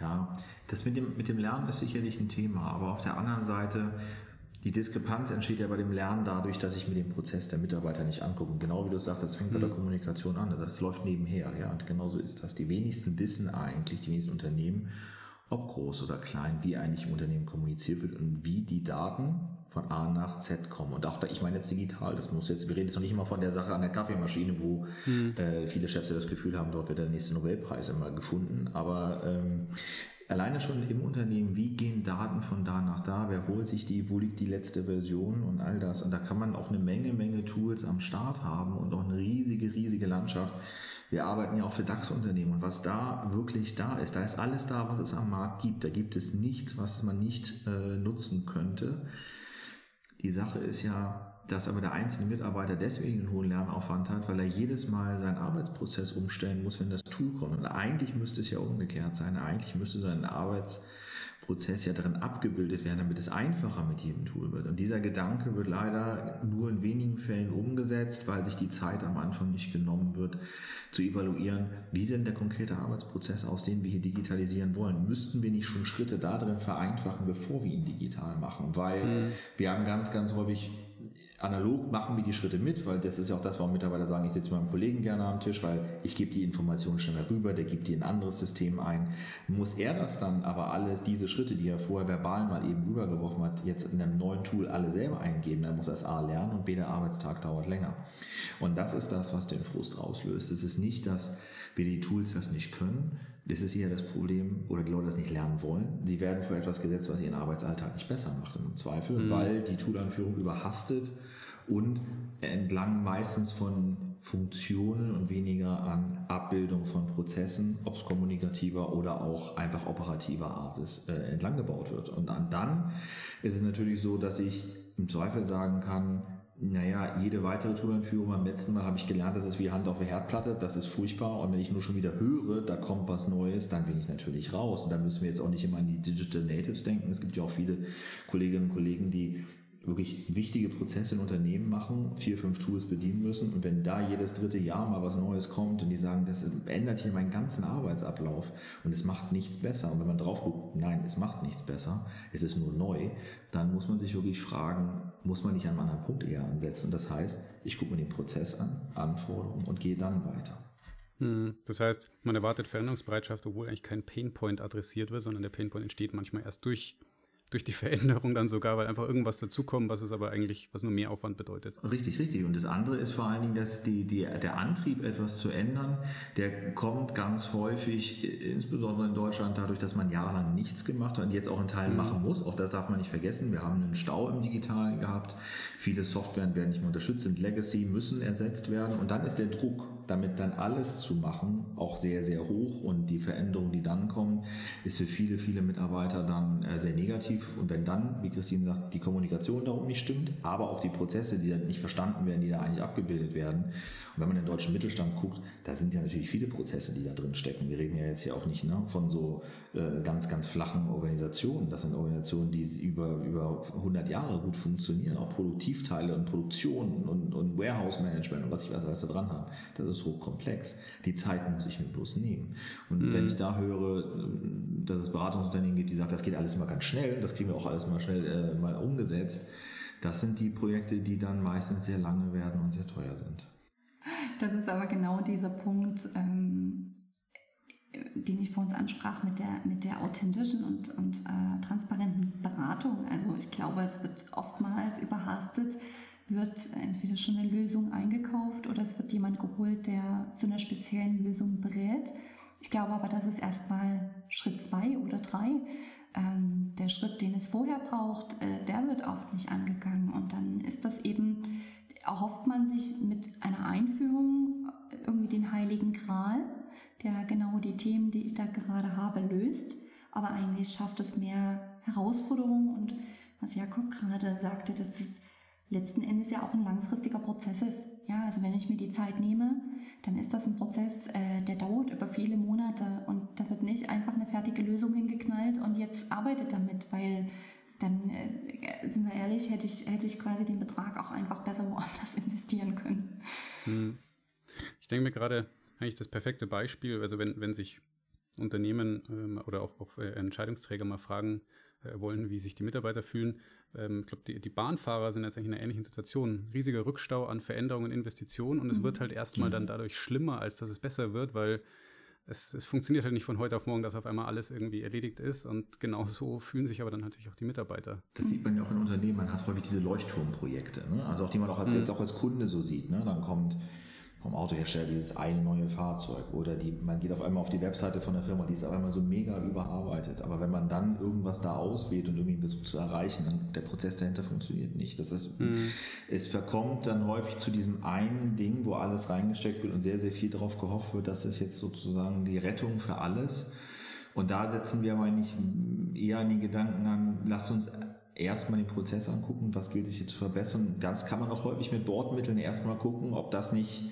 Ja, das mit dem, mit dem Lernen ist sicherlich ein Thema, aber auf der anderen Seite die Diskrepanz entsteht ja bei dem Lernen dadurch, dass ich mir den Prozess der Mitarbeiter nicht angucke. Und genau wie du sagst, das fängt bei der mhm. Kommunikation an. Das läuft nebenher. Ja, und genauso ist das. Die wenigsten wissen eigentlich, die wenigsten Unternehmen, ob groß oder klein, wie eigentlich im Unternehmen kommuniziert wird und wie die Daten von A nach Z kommen. Und auch da, ich meine jetzt digital, das muss jetzt, wir reden jetzt noch nicht immer von der Sache an der Kaffeemaschine, wo mhm. äh, viele Chefs ja das Gefühl haben, dort wird der nächste Nobelpreis immer gefunden. Aber ähm, alleine schon im Unternehmen, wie gehen Daten von da nach da, wer holt sich die, wo liegt die letzte Version und all das. Und da kann man auch eine Menge, Menge Tools am Start haben und auch eine riesige, riesige Landschaft. Wir arbeiten ja auch für DAX-Unternehmen und was da wirklich da ist, da ist alles da, was es am Markt gibt. Da gibt es nichts, was man nicht äh, nutzen könnte. Die Sache ist ja, dass aber der einzelne Mitarbeiter deswegen einen hohen Lernaufwand hat, weil er jedes Mal seinen Arbeitsprozess umstellen muss, wenn das Tool kommt. Und eigentlich müsste es ja umgekehrt sein. Eigentlich müsste sein Arbeitsprozess ja darin abgebildet werden, damit es einfacher mit jedem Tool wird. Und dieser Gedanke wird leider nur in wenigen Fällen umgesetzt, weil sich die Zeit am Anfang nicht genommen wird, zu evaluieren, wie sieht denn der konkrete Arbeitsprozess aus, den wir hier digitalisieren wollen. Müssten wir nicht schon Schritte darin vereinfachen, bevor wir ihn digital machen? Weil mhm. wir haben ganz, ganz häufig analog machen wir die Schritte mit, weil das ist ja auch das, warum Mitarbeiter sagen, ich sitze mit meinem Kollegen gerne am Tisch, weil ich gebe die Informationen schneller rüber, der gibt die in ein anderes System ein. Muss er das dann aber alles, diese Schritte, die er vorher verbal mal eben rübergeworfen hat, jetzt in einem neuen Tool alle selber eingeben, dann muss er es A lernen und B, der Arbeitstag dauert länger. Und das ist das, was den Frust auslöst. Es ist nicht, dass wir die Tools das nicht können, das ist eher das Problem, oder die Leute das nicht lernen wollen. Sie werden für etwas gesetzt, was ihren Arbeitsalltag nicht besser macht im Zweifel, mhm. weil die Toolanführung überhastet und entlang meistens von Funktionen und weniger an Abbildung von Prozessen, ob es kommunikativer oder auch einfach operativer Art ist, äh, entlang gebaut wird. Und dann ist es natürlich so, dass ich im Zweifel sagen kann, naja, jede weitere Tourenführung beim letzten Mal habe ich gelernt, das ist wie Hand auf der Herdplatte, das ist furchtbar. Und wenn ich nur schon wieder höre, da kommt was Neues, dann bin ich natürlich raus. Und da müssen wir jetzt auch nicht immer an die Digital Natives denken. Es gibt ja auch viele Kolleginnen und Kollegen, die wirklich wichtige Prozesse in Unternehmen machen, vier, fünf Tools bedienen müssen. Und wenn da jedes dritte Jahr mal was Neues kommt und die sagen, das ändert hier meinen ganzen Arbeitsablauf und es macht nichts besser. Und wenn man drauf guckt, nein, es macht nichts besser, es ist nur neu, dann muss man sich wirklich fragen, muss man nicht an einem anderen Punkt eher ansetzen? Und das heißt, ich gucke mir den Prozess an, Anforderungen und gehe dann weiter. Hm, das heißt, man erwartet Veränderungsbereitschaft, obwohl eigentlich kein Painpoint adressiert wird, sondern der Painpoint entsteht manchmal erst durch durch die Veränderung dann sogar, weil einfach irgendwas dazukommt, was es aber eigentlich, was nur mehr Aufwand bedeutet. Richtig, richtig. Und das andere ist vor allen Dingen, dass die, die, der Antrieb, etwas zu ändern, der kommt ganz häufig, insbesondere in Deutschland, dadurch, dass man jahrelang nichts gemacht hat und jetzt auch in Teilen mhm. machen muss. Auch das darf man nicht vergessen. Wir haben einen Stau im Digitalen gehabt. Viele Softwaren werden nicht mehr unterstützt, sind Legacy, müssen ersetzt werden. Und dann ist der Druck, damit dann alles zu machen, auch sehr, sehr hoch. Und die Veränderungen, die dann kommen, ist für viele, viele Mitarbeiter dann äh, sehr negativ. Und wenn dann, wie Christine sagt, die Kommunikation darum nicht stimmt, aber auch die Prozesse, die dann nicht verstanden werden, die da eigentlich abgebildet werden. Und wenn man in den deutschen Mittelstand guckt, da sind ja natürlich viele Prozesse, die da drin stecken. Wir reden ja jetzt hier auch nicht ne, von so äh, ganz, ganz flachen Organisationen. Das sind Organisationen, die über, über 100 Jahre gut funktionieren. Auch Produktivteile und Produktion und, und Warehouse-Management und was ich weiß, alles da dran haben. Das ist hochkomplex. Die Zeit muss ich mir bloß nehmen. Und mhm. wenn ich da höre, dass es Beratungsunternehmen gibt, die sagen, das geht alles mal ganz schnell, das kriegen wir auch alles mal schnell äh, mal umgesetzt. Das sind die Projekte, die dann meistens sehr lange werden und sehr teuer sind. Das ist aber genau dieser Punkt, ähm, den ich vor uns ansprach mit der, mit der authentischen und, und äh, transparenten Beratung. Also ich glaube, es wird oftmals überhastet, wird entweder schon eine Lösung eingekauft oder es wird jemand geholt, der zu einer speziellen Lösung berät. Ich glaube aber, das ist erstmal Schritt zwei oder drei. Ähm, der Schritt, den es vorher braucht, äh, der wird oft nicht angegangen. Und dann ist das eben, erhofft man sich mit einer Einführung irgendwie den heiligen Gral, der genau die Themen, die ich da gerade habe, löst. Aber eigentlich schafft es mehr Herausforderungen und was Jakob gerade sagte, dass es letzten Endes ja auch ein langfristiger Prozess ist. Ja, also wenn ich mir die Zeit nehme, dann ist das ein Prozess, äh, der dauert über viele Monate und da wird nicht einfach eine fertige Lösung hingeknallt und jetzt arbeitet damit, weil dann äh, sind wir ehrlich, hätte ich, hätte ich quasi den Betrag auch einfach besser woanders investieren können. Hm. Ich denke mir gerade eigentlich das perfekte Beispiel, also wenn, wenn sich Unternehmen ähm, oder auch, auch äh, Entscheidungsträger mal fragen äh, wollen, wie sich die Mitarbeiter fühlen. Ähm, ich glaube, die, die Bahnfahrer sind jetzt eigentlich in einer ähnlichen Situation. Riesiger Rückstau an Veränderungen und Investitionen und es mhm. wird halt erstmal dann dadurch schlimmer, als dass es besser wird, weil es, es, funktioniert halt nicht von heute auf morgen, dass auf einmal alles irgendwie erledigt ist. Und genau so fühlen sich aber dann natürlich auch die Mitarbeiter. Das sieht man ja auch in Unternehmen. Man hat häufig diese Leuchtturmprojekte. Ne? Also auch die man auch als, mhm. jetzt auch als Kunde so sieht. Ne? Dann kommt vom Autohersteller dieses eine neue Fahrzeug oder die, man geht auf einmal auf die Webseite von der Firma, die ist auf einmal so mega überarbeitet. Aber wenn man dann irgendwas da auswählt und irgendwie versucht zu erreichen, dann der Prozess dahinter funktioniert nicht. Das ist, mhm. es verkommt dann häufig zu diesem einen Ding, wo alles reingesteckt wird und sehr, sehr viel darauf gehofft wird, dass es jetzt sozusagen die Rettung für alles. Und da setzen wir aber eigentlich eher an die Gedanken an, lasst uns erstmal den Prozess angucken, was gilt es hier zu verbessern. Das kann man auch häufig mit Bordmitteln erstmal gucken, ob das nicht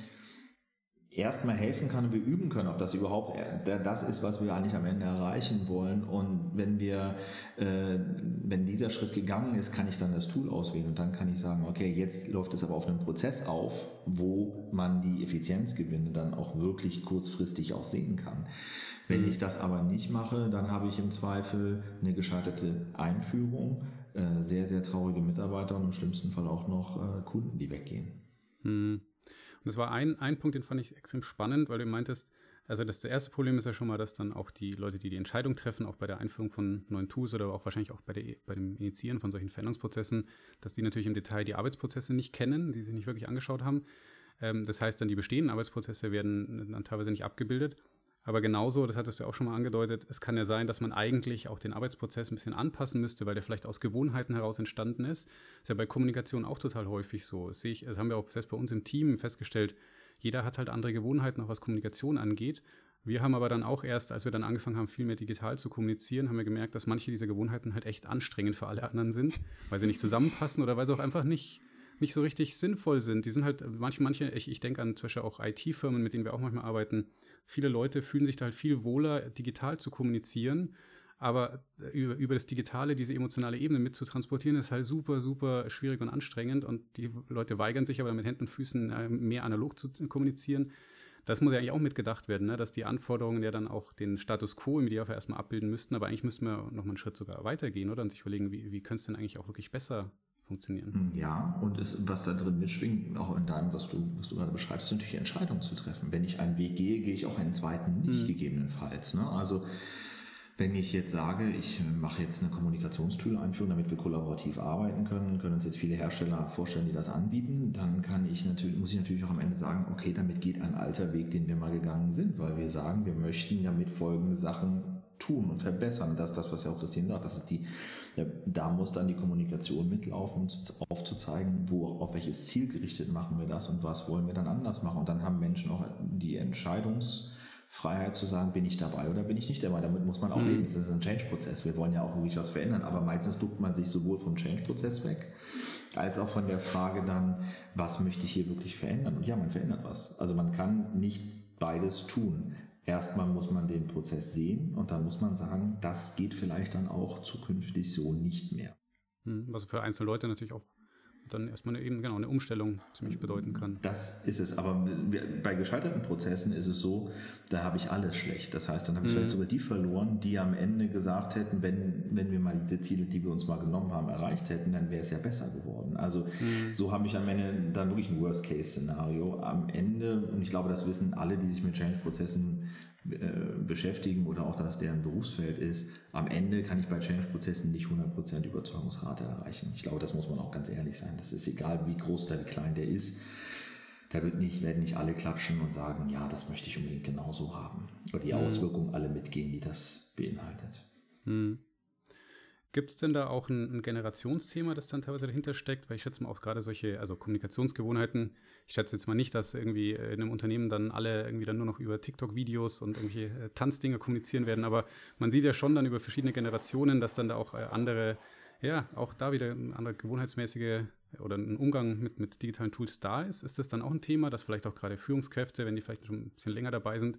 erstmal helfen kann und wir üben können, ob das überhaupt das ist, was wir eigentlich am Ende erreichen wollen. Und wenn wir, äh, wenn dieser Schritt gegangen ist, kann ich dann das Tool auswählen und dann kann ich sagen, okay, jetzt läuft es aber auf einem Prozess auf, wo man die Effizienzgewinne dann auch wirklich kurzfristig auch sehen kann. Wenn mhm. ich das aber nicht mache, dann habe ich im Zweifel eine gescheiterte Einführung, äh, sehr, sehr traurige Mitarbeiter und im schlimmsten Fall auch noch äh, Kunden, die weggehen. Mhm. Und das war ein, ein Punkt, den fand ich extrem spannend, weil du meintest, also das, das erste Problem ist ja schon mal, dass dann auch die Leute, die die Entscheidung treffen, auch bei der Einführung von neuen Tools oder auch wahrscheinlich auch bei, der, bei dem Initiieren von solchen Veränderungsprozessen, dass die natürlich im Detail die Arbeitsprozesse nicht kennen, die sie nicht wirklich angeschaut haben. Ähm, das heißt dann, die bestehenden Arbeitsprozesse werden dann teilweise nicht abgebildet. Aber genauso, das hattest du auch schon mal angedeutet, es kann ja sein, dass man eigentlich auch den Arbeitsprozess ein bisschen anpassen müsste, weil der vielleicht aus Gewohnheiten heraus entstanden ist. Das ist ja bei Kommunikation auch total häufig so. Das ich, das haben wir auch selbst bei uns im Team festgestellt. Jeder hat halt andere Gewohnheiten, auch was Kommunikation angeht. Wir haben aber dann auch erst, als wir dann angefangen haben, viel mehr digital zu kommunizieren, haben wir gemerkt, dass manche dieser Gewohnheiten halt echt anstrengend für alle anderen sind, weil sie nicht zusammenpassen oder weil sie auch einfach nicht, nicht so richtig sinnvoll sind. Die sind halt, manche, manche, ich, ich denke an zum Beispiel auch IT-Firmen, mit denen wir auch manchmal arbeiten, viele Leute fühlen sich da halt viel wohler, digital zu kommunizieren. Aber über, über das Digitale diese emotionale Ebene mit zu transportieren, ist halt super, super schwierig und anstrengend. Und die Leute weigern sich aber mit Händen und Füßen äh, mehr analog zu kommunizieren. Das muss ja eigentlich auch mitgedacht werden, ne? dass die Anforderungen ja dann auch den Status quo im Idealfall erstmal abbilden müssten. Aber eigentlich müssten wir noch mal einen Schritt sogar weitergehen, oder? Und sich überlegen, wie, wie könnte es denn eigentlich auch wirklich besser funktionieren. Hm, ja, und es, was da drin mitschwingt, auch in deinem, was du, was du gerade beschreibst, ist natürlich Entscheidungen zu treffen. Wenn ich einen Weg gehe, gehe ich auch einen zweiten nicht, mhm. gegebenenfalls. Ne? Also wenn ich jetzt sage, ich mache jetzt eine Kommunikationstool-Einführung, damit wir kollaborativ arbeiten können, können uns jetzt viele Hersteller vorstellen, die das anbieten, dann kann ich natürlich, muss ich natürlich auch am Ende sagen, okay, damit geht ein alter Weg, den wir mal gegangen sind, weil wir sagen, wir möchten damit folgende Sachen tun und verbessern. Das ist das, was ja auch das Team sagt. Das ist die, ja, da muss dann die Kommunikation mitlaufen, um aufzuzeigen, wo, auf welches Ziel gerichtet machen wir das und was wollen wir dann anders machen. Und dann haben Menschen auch die Entscheidungsfreiheit zu sagen, bin ich dabei oder bin ich nicht dabei. Damit muss man auch mhm. leben. Es ist ein Change-Prozess. Wir wollen ja auch wirklich was verändern, aber meistens duckt man sich sowohl vom Change-Prozess weg, als auch von der Frage dann, was möchte ich hier wirklich verändern? Und ja, man verändert was. Also man kann nicht beides tun. Erstmal muss man den Prozess sehen und dann muss man sagen, das geht vielleicht dann auch zukünftig so nicht mehr. Hm, was für einzelne Leute natürlich auch dann erstmal eine, eben genau eine Umstellung ziemlich bedeuten kann. Das ist es, aber bei gescheiterten Prozessen ist es so, da habe ich alles schlecht. Das heißt, dann habe ich mhm. vielleicht sogar die verloren, die am Ende gesagt hätten, wenn, wenn wir mal diese Ziele, die wir uns mal genommen haben, erreicht hätten, dann wäre es ja besser geworden. Also mhm. so habe ich am Ende dann wirklich ein Worst-Case-Szenario. Am Ende, und ich glaube, das wissen alle, die sich mit Change-Prozessen äh, beschäftigen oder auch das deren Berufsfeld ist, am Ende kann ich bei Change-Prozessen nicht 100% Überzeugungsrate erreichen. Ich glaube, das muss man auch ganz ehrlich sein. Das ist egal, wie groß oder wie klein der ist. Da wird nicht, werden nicht alle klatschen und sagen, ja, das möchte ich unbedingt genauso haben. Oder die mhm. Auswirkungen alle mitgehen, die das beinhaltet. Mhm. Gibt es denn da auch ein, ein, Generationsthema, das dann teilweise dahinter steckt? Weil ich schätze mal auch gerade solche, also Kommunikationsgewohnheiten, ich schätze jetzt mal nicht, dass irgendwie in einem Unternehmen dann alle irgendwie dann nur noch über TikTok-Videos und irgendwelche äh, Tanzdinge kommunizieren werden, aber man sieht ja schon dann über verschiedene Generationen, dass dann da auch äh, andere, ja, auch da wieder ein anderer gewohnheitsmäßige oder ein Umgang mit, mit digitalen Tools da ist. Ist das dann auch ein Thema, dass vielleicht auch gerade Führungskräfte, wenn die vielleicht schon ein bisschen länger dabei sind,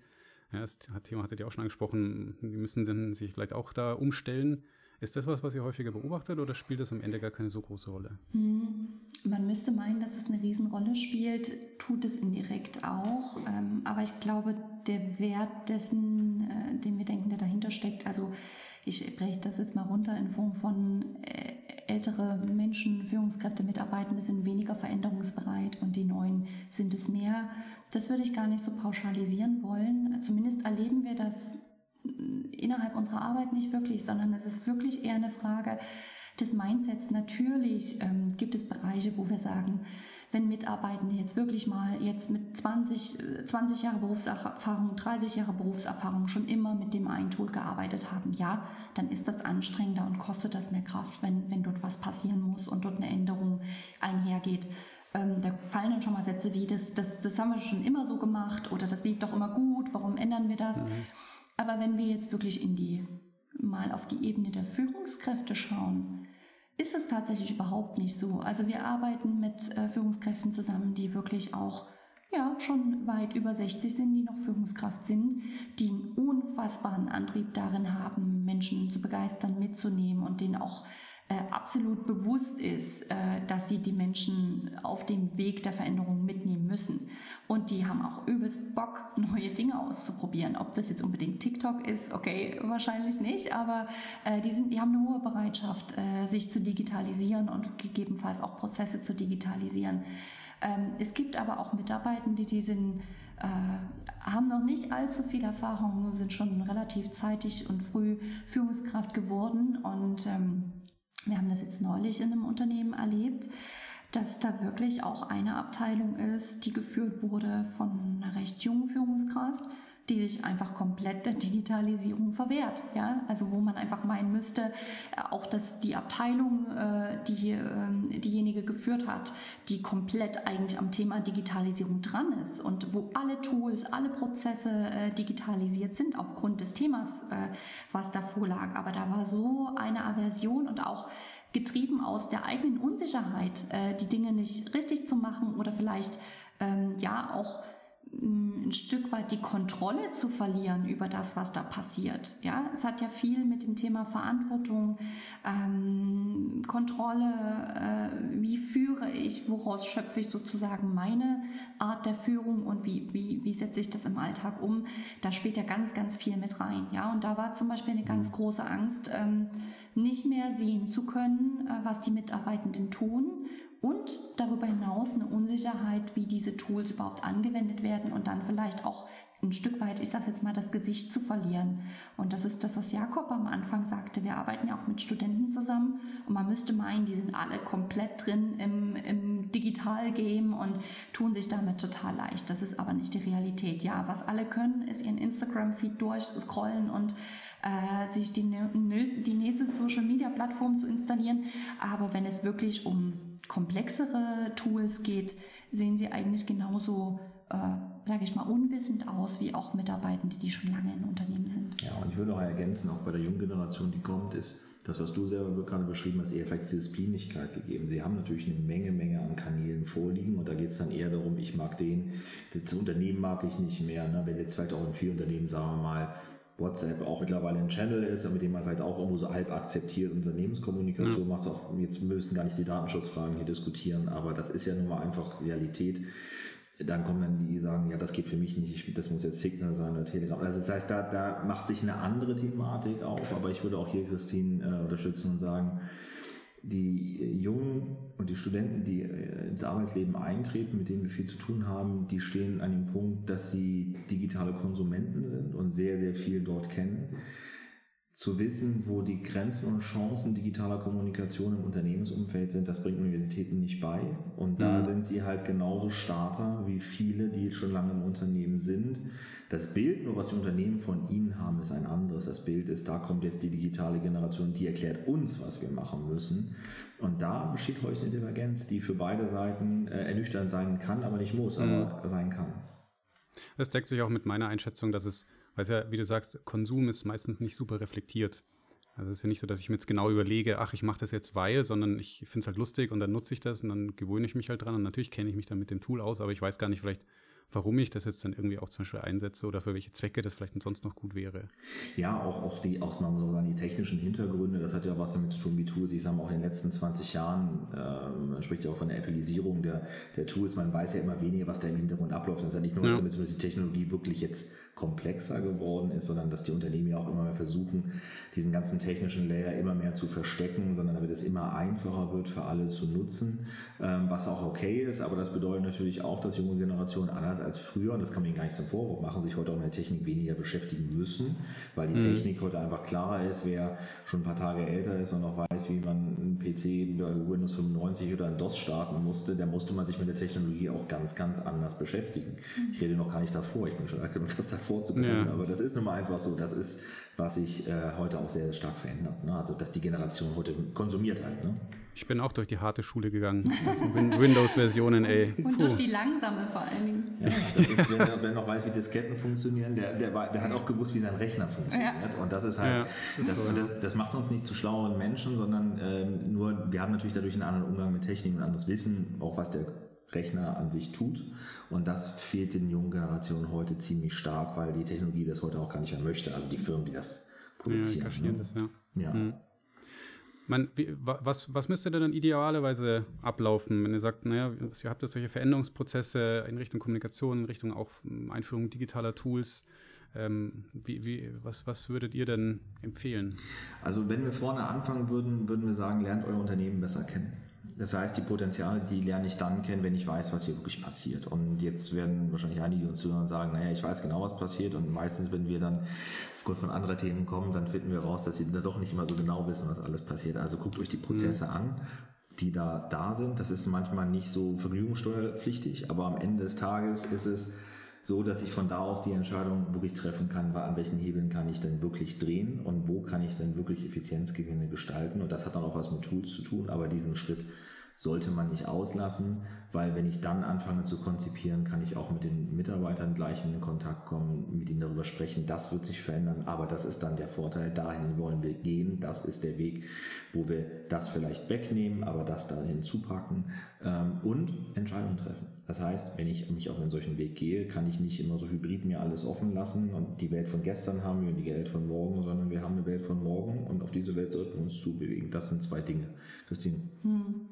ja, das Thema hattet ihr auch schon angesprochen, die müssen sich vielleicht auch da umstellen Ist das was, was ihr häufiger beobachtet oder spielt das am Ende gar keine so große Rolle? Hm, man müsste meinen, dass es eine Riesenrolle spielt, tut es indirekt auch. Ähm, aber ich glaube, der Wert dessen, äh, den wir denken, der dahinter steckt, also ich breche das jetzt mal runter in Form von äh, ältere Menschen, Führungskräfte, Mitarbeitende sind weniger veränderungsbereit und die neuen sind es mehr. Das würde ich gar nicht so pauschalisieren wollen. Zumindest erleben wir das innerhalb unserer Arbeit nicht wirklich, sondern es ist wirklich eher eine Frage des Mindsets. Natürlich ähm, gibt es Bereiche, wo wir sagen, wenn Mitarbeitende jetzt wirklich mal jetzt mit 20, 20 Jahre Berufserfahrung, 30 Jahre Berufserfahrung schon immer mit dem einen Tool gearbeitet haben, ja, dann ist das anstrengender und kostet das mehr Kraft, wenn, wenn dort was passieren muss und dort eine Änderung einhergeht. Ähm, da fallen dann schon mal Sätze wie, das, das, das haben wir schon immer so gemacht oder das lief doch immer gut, warum ändern wir das? Mhm. Aber wenn wir jetzt wirklich in die, mal auf die Ebene der Führungskräfte schauen, ist es tatsächlich überhaupt nicht so. Also wir arbeiten mit äh, Führungskräften zusammen, die wirklich auch ja, schon weit über 60 sind, die noch Führungskraft sind, die einen unfassbaren Antrieb darin haben, Menschen zu begeistern, mitzunehmen und denen auch absolut bewusst ist, äh, dass sie die Menschen auf dem Weg der Veränderung mitnehmen müssen. Und die haben auch übelst Bock, neue Dinge auszuprobieren. Ob das jetzt unbedingt TikTok ist, okay, wahrscheinlich nicht, aber äh, die, sind, die haben eine hohe Bereitschaft, äh, sich zu digitalisieren und gegebenenfalls auch Prozesse zu digitalisieren. Ähm, es gibt aber auch Mitarbeitende, die sind äh, haben noch nicht allzu viel Erfahrung, nur sind schon relativ zeitig und früh Führungskraft geworden und ähm, wir haben das jetzt neulich in einem Unternehmen erlebt, dass da wirklich auch eine Abteilung ist, die geführt wurde von einer recht jungen Führungskraft, die sich einfach komplett der Digitalisierung verwehrt. Ja? Also wo man einfach meinen müsste, äh, auch dass die Abteilung, äh, die ähm, diejenige geführt hat, die komplett eigentlich am Thema Digitalisierung dran ist und wo alle Tools, alle Prozesse äh, digitalisiert sind aufgrund des Themas, was davor lag. Aber da war so eine Aversion und auch getrieben aus der eigenen Unsicherheit, die Dinge nicht richtig zu machen oder vielleicht ähm, ja auch ein Stück weit die Kontrolle zu verlieren über das, was da passiert. Ja, es hat ja viel mit dem Thema Verantwortung, ähm, Kontrolle, äh, wie führe ich, woraus schöpfe ich sozusagen meine Art der Führung und wie, wie, wie setze ich das im Alltag um. Da spielt ja ganz, ganz viel mit rein. Ja, und da war zum Beispiel eine ganz große Angst, ähm, nicht mehr sehen zu können, äh, was die Mitarbeitenden tun und darüber hinaus eine Unsicherheit, wie diese Tools überhaupt angewendet werden und dann vielleicht auch ein Stück weit, ich sage jetzt mal, das Gesicht zu verlieren. Und das ist das, was Jakob am Anfang sagte. Wir arbeiten ja auch mit Studenten zusammen und man müsste meinen, die sind alle komplett drin im, im Digital-Game und tun sich damit total leicht. Das ist aber nicht die Realität. Ja, was alle können, ist ihren Instagram-Feed durchscrollen und äh, sich die, die nächste Social-Media-Plattform zu installieren. Aber wenn es wirklich um komplexere Tools geht, sehen sie eigentlich genauso, äh, sage ich mal, unwissend aus wie auch Mitarbeitende, die schon lange in Unternehmen sind. Ja, und ich würde noch ergänzen, auch bei der jungen Generation, die kommt, ist das, was du selber gerade beschrieben hast, eher vielleicht Disziplinigkeit gegeben. Sie haben natürlich eine Menge, Menge an Kanälen vorliegen und da geht es dann eher darum, ich mag den, das Unternehmen mag ich nicht mehr. Ne? Wenn jetzt vielleicht auch in vielen Unternehmen, sagen wir mal, WhatsApp auch mittlerweile ein Channel ist, mit dem man vielleicht auch irgendwo so halb akzeptiert Unternehmenskommunikation ja. macht. Auch jetzt müssen gar nicht die Datenschutzfragen hier diskutieren, aber das ist ja nun mal einfach Realität. Dann kommen dann die, die sagen, ja, das geht für mich nicht, das muss jetzt Signal sein oder Telegram. Also das heißt, da, da macht sich eine andere Thematik auf, aber ich würde auch hier Christine äh, unterstützen und sagen, die Jungen und die Studenten, die äh, ins Arbeitsleben eintreten, mit denen wir viel zu tun haben, die stehen an dem Punkt, dass sie digitale Konsumenten sind und sehr, sehr viel dort kennen zu wissen, wo die Grenzen und Chancen digitaler Kommunikation im Unternehmensumfeld sind, das bringt Universitäten nicht bei. Und da mhm. sind sie halt genauso Starter wie viele, die schon lange im Unternehmen sind. Das Bild, nur was die Unternehmen von ihnen haben, ist ein anderes. Das Bild ist, da kommt jetzt die digitale Generation, die erklärt uns, was wir machen müssen. Und da besteht heute eine Divergenz, die für beide Seiten äh, ernüchternd sein kann, aber nicht muss, mhm. aber sein kann. Das deckt sich auch mit meiner Einschätzung, dass es weil es ja, wie du sagst, Konsum ist meistens nicht super reflektiert. Also es ist ja nicht so, dass ich mir jetzt genau überlege, ach, ich mache das jetzt weil, sondern ich finde es halt lustig und dann nutze ich das und dann gewöhne ich mich halt dran und natürlich kenne ich mich dann mit dem Tool aus, aber ich weiß gar nicht vielleicht, warum ich das jetzt dann irgendwie auch zum Beispiel einsetze oder für welche Zwecke das vielleicht sonst noch gut wäre. Ja, auch, auch die, auch man muss sagen, die technischen Hintergründe, das hat ja was damit zu tun, wie Tools, ich sage mal, auch in den letzten 20 Jahren, äh, man spricht ja auch von der Appelisierung der, der Tools, man weiß ja immer weniger, was da im Hintergrund abläuft. Das ist ja nicht nur ja. damit zu tun, dass die Technologie wirklich jetzt komplexer geworden ist, sondern dass die Unternehmen ja auch immer mehr versuchen, diesen ganzen technischen Layer immer mehr zu verstecken, sondern damit es immer einfacher wird für alle zu nutzen, ähm, was auch okay ist, aber das bedeutet natürlich auch, dass junge Generationen anders als früher, und das kann man ihnen gar nicht zum Vorwurf machen, sich heute auch mit der Technik weniger beschäftigen müssen, weil die mhm. Technik heute einfach klarer ist, wer schon ein paar Tage älter ist und noch weiß, wie man einen PC über Windows 95 oder ein DOS starten musste, der musste man sich mit der Technologie auch ganz, ganz anders beschäftigen. Mhm. Ich rede noch gar nicht davor, ich bin schon genug, das davor zu können, ja. aber das ist nun mal einfach so, das ist, was sich äh, heute auch sehr, sehr stark verändert. Ne? Also, dass die Generation heute konsumiert halt. Ne? Ich bin auch durch die harte Schule gegangen. Also Windows-Versionen, ey. Und Puh. durch die langsame vor allen Dingen. Ja, das ist, wer, wer noch weiß, wie Disketten funktionieren, der, der, war, der hat auch gewusst, wie sein Rechner funktioniert. Ja. Und das ist halt, ja, das, ist das, so, das, das, macht uns nicht zu schlaueren Menschen, sondern ähm, nur, wir haben natürlich dadurch einen anderen Umgang mit Technik und anderes Wissen, auch was der Rechner an sich tut. Und das fehlt den jungen Generationen heute ziemlich stark, weil die Technologie das heute auch gar nicht mehr möchte. Also die Firmen, die das produzieren. Ja, ne? das, ja. ja. Mhm. Man, wie, was, was müsste denn dann idealerweise ablaufen, wenn ihr sagt, naja, ihr habt ja solche Veränderungsprozesse in Richtung Kommunikation, in Richtung auch hm, Einführung digitaler Tools. Ähm, wie, wie, was, was würdet ihr denn empfehlen? Also wenn wir vorne anfangen würden, würden wir sagen, lernt euer Unternehmen besser kennen. Das heißt, die Potenziale, die lerne ich dann kennen, wenn ich weiß, was hier wirklich passiert. Und jetzt werden wahrscheinlich einige uns zuhören und sagen, naja, ich weiß genau, was passiert. Und meistens, wenn wir dann aufgrund von anderen Themen kommen, dann finden wir raus, dass sie da doch nicht immer so genau wissen, was alles passiert. Also guckt euch die Prozesse mhm. an die da da sind. Das ist manchmal nicht so vergnügungssteuerpflichtig, aber am Ende des Tages ist es so, dass ich von da aus die Entscheidung wirklich treffen kann, an welchen Hebeln kann ich denn wirklich drehen und wo kann ich denn wirklich Effizienzgewinne gestalten. Und das hat dann auch was mit Tools zu tun, aber diesen Schritt sollte man nicht auslassen, weil wenn ich dann anfange zu konzipieren, kann ich auch mit den Mitarbeitern gleich in Kontakt kommen, mit ihnen darüber sprechen, das wird sich verändern, aber das ist dann der Vorteil, dahin wollen wir gehen, das ist der Weg, wo wir das vielleicht wegnehmen, aber das da hinzupacken ähm, und Entscheidungen treffen. Das heißt, wenn ich mich auf einen solchen Weg gehe, kann ich nicht immer so hybrid mir alles offen lassen und die Welt von gestern haben wir und die Welt von morgen, sondern wir haben eine Welt von morgen und auf diese Welt sollten wir uns zubewegen. Das sind zwei Dinge. Christine. Hm.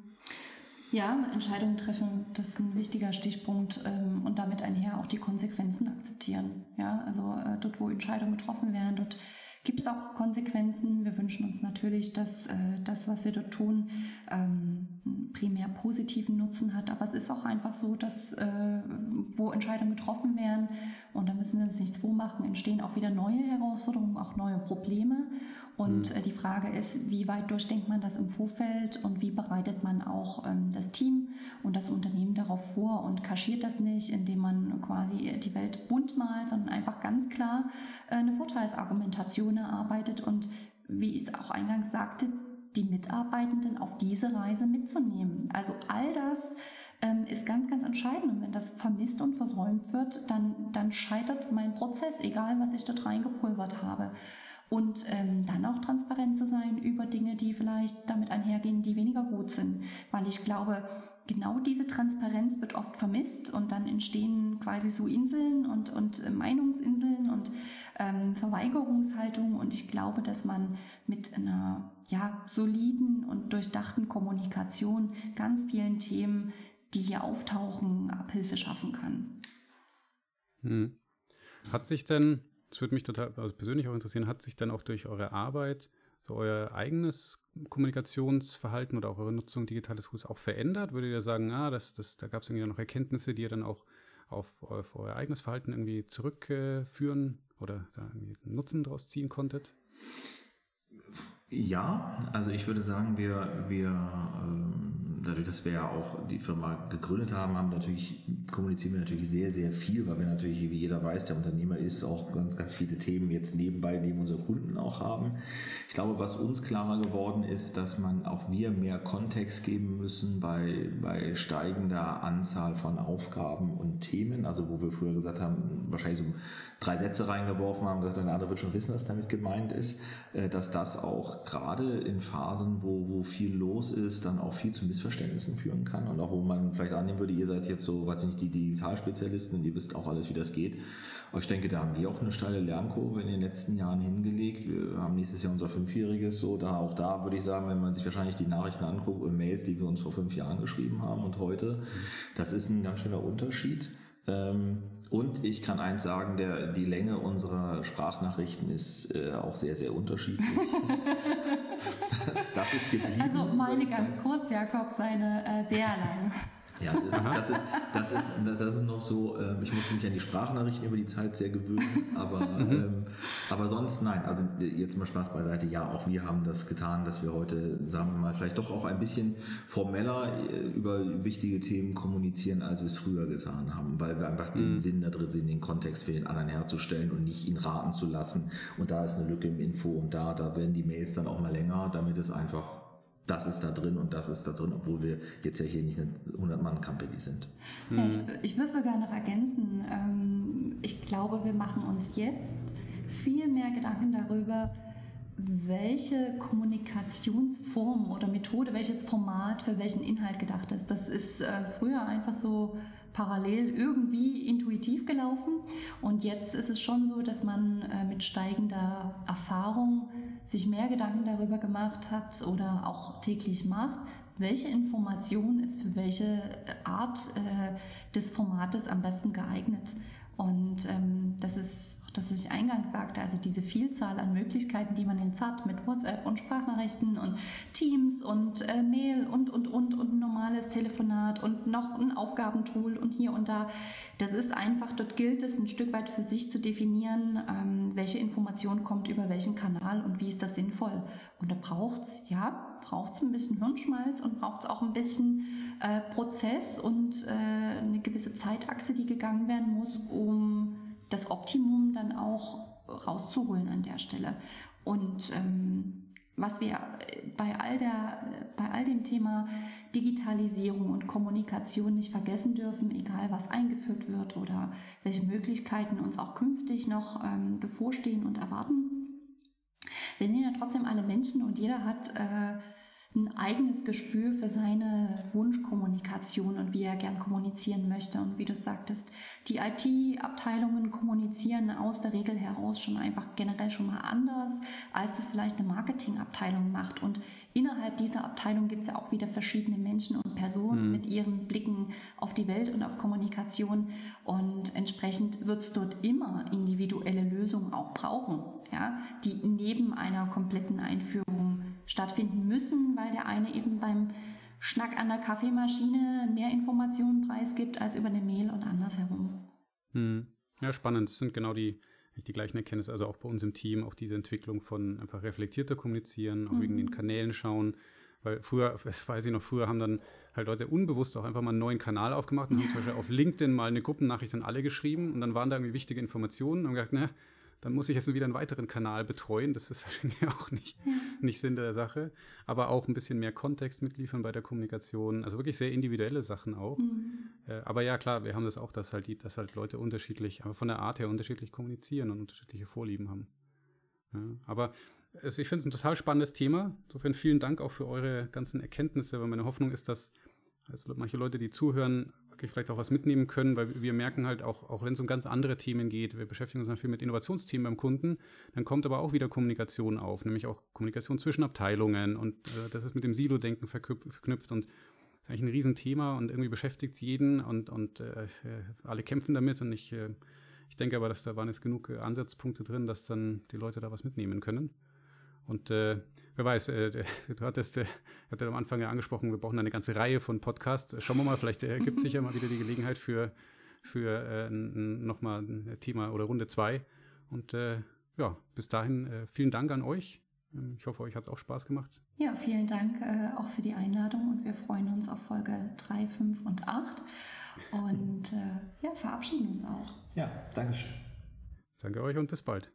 Ja, Entscheidungen treffen, das ist ein wichtiger Stichpunkt ähm, und damit einher auch die Konsequenzen akzeptieren. Ja, also äh, dort, wo Entscheidungen getroffen werden, dort gibt es auch Konsequenzen. Wir wünschen uns natürlich, dass äh, das, was wir dort tun, ähm, primär positiven Nutzen hat. Aber es ist auch einfach so, dass äh, wo Entscheidungen getroffen werden, und da müssen wir uns nichts vormachen, entstehen auch wieder neue Herausforderungen, auch neue Probleme. Und mhm. äh, die Frage ist, wie weit durchdenkt man das im Vorfeld und wie bereitet man auch ähm, das Team und das Unternehmen darauf vor und kaschiert das nicht, indem man quasi die Welt bunt malt, sondern einfach ganz klar äh, eine Vorteilsargumentation erarbeitet und wie ich es auch eingangs sagte, die Mitarbeitenden auf diese Reise mitzunehmen. Also all das ähm, ist ganz, ganz entscheidend. Und wenn das vermisst und versäumt wird, dann, dann scheitert mein Prozess, egal was ich dort reingepulvert habe. Und ähm, dann auch transparent zu sein über Dinge, die vielleicht damit einhergehen, sind. Weil ich glaube, genau diese Transparenz wird oft vermisst und dann entstehen quasi so Inseln und, und äh, Meinungsinseln und ähm, Verweigerungshaltungen. Und ich glaube, dass man mit einer ja, soliden und durchdachten Kommunikation ganz vielen Themen, die hier auftauchen, Abhilfe schaffen kann. Hm. Hat sich denn, das würde mich total also persönlich auch interessieren, hat sich dann auch durch eure Arbeit so euer eigenes Kommunikationsverhalten oder auch eure Nutzung digitaler Tools auch verändert? Würdet ihr sagen, ah, das, das, da gab es irgendwie noch Erkenntnisse, die ihr dann auch auf, auf euer eigenes Verhalten irgendwie zurückführen oder da irgendwie Nutzen daraus ziehen konntet? Ja, also ich würde sagen, wir, wir ähm, dadurch, dass wir ja auch die Firma gegründet haben, haben natürlich, kommunizieren wir natürlich sehr, sehr viel, weil wir natürlich, wie jeder weiß, der Unternehmer ist, auch ganz, ganz viele Themen jetzt nebenbei neben unsere Kunden auch haben. Ich glaube, was uns klarer geworden ist, dass man auch wir mehr Kontext geben müssen bei, bei steigender Anzahl von Aufgaben und Themen. Also wo wir früher gesagt haben, wahrscheinlich so drei Sätze reingeworfen haben, gesagt, der andere wird schon wissen, was damit gemeint ist, äh, dass das auch gerade in Phasen, wo, wo viel los ist, dann auch viel zu Missverständnissen führen kann und auch wo man vielleicht annehmen würde, ihr seid jetzt so, weiß ich nicht, die Digitalspezialisten und ihr wisst auch alles, wie das geht. Aber ich denke, da haben wir auch eine steile Lernkurve in den letzten Jahren hingelegt. Wir haben nächstes Jahr unser Fünfjähriges so, da auch da würde ich sagen, wenn man sich wahrscheinlich die Nachrichten anguckt und Mails, die wir uns vor fünf Jahren geschrieben haben und heute, das ist ein ganz schöner Unterschied. Ähm, und ich kann eins sagen, der, die Länge unserer Sprachnachrichten ist äh, auch sehr, sehr unterschiedlich. das, das, ist geblieben. Also meine ganz kurz, Jakob, seine äh, sehr lang. Ja, das ist, das ist, das ist, das ist noch so, ähm, ich musste mich an die Sprachnachrichten über die Zeit sehr gewöhnen, aber, mhm. ähm, aber sonst nein. Also jetzt mal Spaß beiseite. Ja, auch wir haben das getan, dass wir heute, sagen wir mal, vielleicht doch auch ein bisschen formeller äh, über wichtige Themen kommunizieren, als wir es früher getan haben, weil wir einfach den mhm. Sinn da drin sehen, den Kontext für den anderen herzustellen und nicht ihn raten zu lassen. Und da ist eine Lücke im Info und da, da werden die Mails dann auch mal länger, damit es einfach das ist da drin und das ist da drin, obwohl wir jetzt ja hier nicht eine 100-Mann-Company sind. Ja, ich, ich würde sogar noch ergänzen, ähm, ich glaube, wir machen uns jetzt viel mehr Gedanken darüber, welche Kommunikationsform oder Methode, welches Format für welchen Inhalt gedacht ist. Das ist äh, früher einfach so parallel irgendwie intuitiv gelaufen und jetzt ist es schon so, dass man äh, mit steigender Erfahrung sich mehr Gedanken darüber gemacht hat oder auch täglich macht, welche Information ist für welche Art äh, des Formates am besten geeignet. Und ähm, das ist das, was ich eingangs sagte, also diese Vielzahl an Möglichkeiten, die man jetzt hat mit WhatsApp und Sprachnachrichten und Teams und äh, Mail und, und, und, und ein normales Telefonat und noch ein Aufgabentool und hier und da. Das ist einfach, dort gilt es ein Stück weit für sich zu definieren, ähm, welche Information kommt über welchen Kanal und wie ist das sinnvoll. Und da braucht es, ja, braucht es ein bisschen Hirnschmalz und braucht es auch ein bisschen äh, Prozess und äh, eine gewisse Zeitachse, die gegangen werden muss, um das Optimum dann auch rauszuholen an der Stelle. Und ähm, was wir bei all, der, bei all dem Thema Digitalisierung und Kommunikation nicht vergessen dürfen, egal was eingeführt wird oder welche Möglichkeiten uns auch künftig noch ähm, bevorstehen und erwarten. Wir sind ja trotzdem alle Menschen und jeder hat äh, ein eigenes Gespür für seine Wunschkommunikation und wie er gern kommunizieren möchte. Und wie du sagtest, die IT-Abteilungen kommunizieren aus der Regel heraus schon einfach generell schon mal anders, als das vielleicht eine Marketingabteilung macht. Und innerhalb dieser Abteilung gibt es ja auch wieder verschiedene Menschen und Personen mhm. mit ihren Blicken auf die Welt und auf Kommunikation. Und entsprechend wird es dort immer individuelle Lösungen auch brauchen, ja, die neben einer kompletten Einführung stattfinden müssen, weil der eine eben beim Schnack an der Kaffeemaschine mehr Informationen preisgibt als über eine Mail und andersherum. Hm. Ja, spannend. Das sind genau die, die gleichen Erkenntnisse. Also auch bei uns im Team, auch diese Entwicklung von einfach reflektierter Kommunizieren, auch mhm. wegen den Kanälen schauen. Weil früher, das weiß ich noch, früher haben dann halt Leute unbewusst auch einfach mal einen neuen Kanal aufgemacht und haben zum Beispiel auf LinkedIn mal eine Gruppennachricht an alle geschrieben und dann waren da irgendwie wichtige Informationen und haben gesagt, ne, dann muss ich jetzt wieder einen weiteren Kanal betreuen. Das ist wahrscheinlich auch nicht, nicht Sinn der Sache. Aber auch ein bisschen mehr Kontext mitliefern bei der Kommunikation. Also wirklich sehr individuelle Sachen auch. Mhm. Äh, aber ja, klar, wir haben das auch, dass halt, die, dass halt Leute unterschiedlich, aber von der Art her unterschiedlich kommunizieren und unterschiedliche Vorlieben haben. Ja, aber also ich finde es ein total spannendes Thema. Insofern vielen Dank auch für eure ganzen Erkenntnisse, weil meine Hoffnung ist, dass also manche Leute, die zuhören, vielleicht auch was mitnehmen können, weil wir merken halt auch, auch wenn es um ganz andere Themen geht, wir beschäftigen uns viel mit Innovationsthemen beim Kunden, dann kommt aber auch wieder Kommunikation auf, nämlich auch Kommunikation zwischen Abteilungen und äh, das ist mit dem Silo-Denken verknüpft und ist eigentlich ein Riesenthema und irgendwie beschäftigt es jeden und, und äh, alle kämpfen damit und ich, äh, ich denke aber, dass da waren jetzt genug äh, Ansatzpunkte drin, dass dann die Leute da was mitnehmen können. Und äh, wer weiß, äh, du hattest, äh, hatte am Anfang ja angesprochen, wir brauchen eine ganze Reihe von Podcasts. Schauen wir mal, vielleicht ergibt sich ja mal wieder die Gelegenheit für, für äh, nochmal ein Thema oder Runde zwei. Und äh, ja, bis dahin äh, vielen Dank an euch. Ähm, ich hoffe, euch hat es auch Spaß gemacht. Ja, vielen Dank äh, auch für die Einladung und wir freuen uns auf Folge 3, 5 und 8 und äh, ja, verabschieden uns auch. Ja, Dankeschön. Danke euch und bis bald.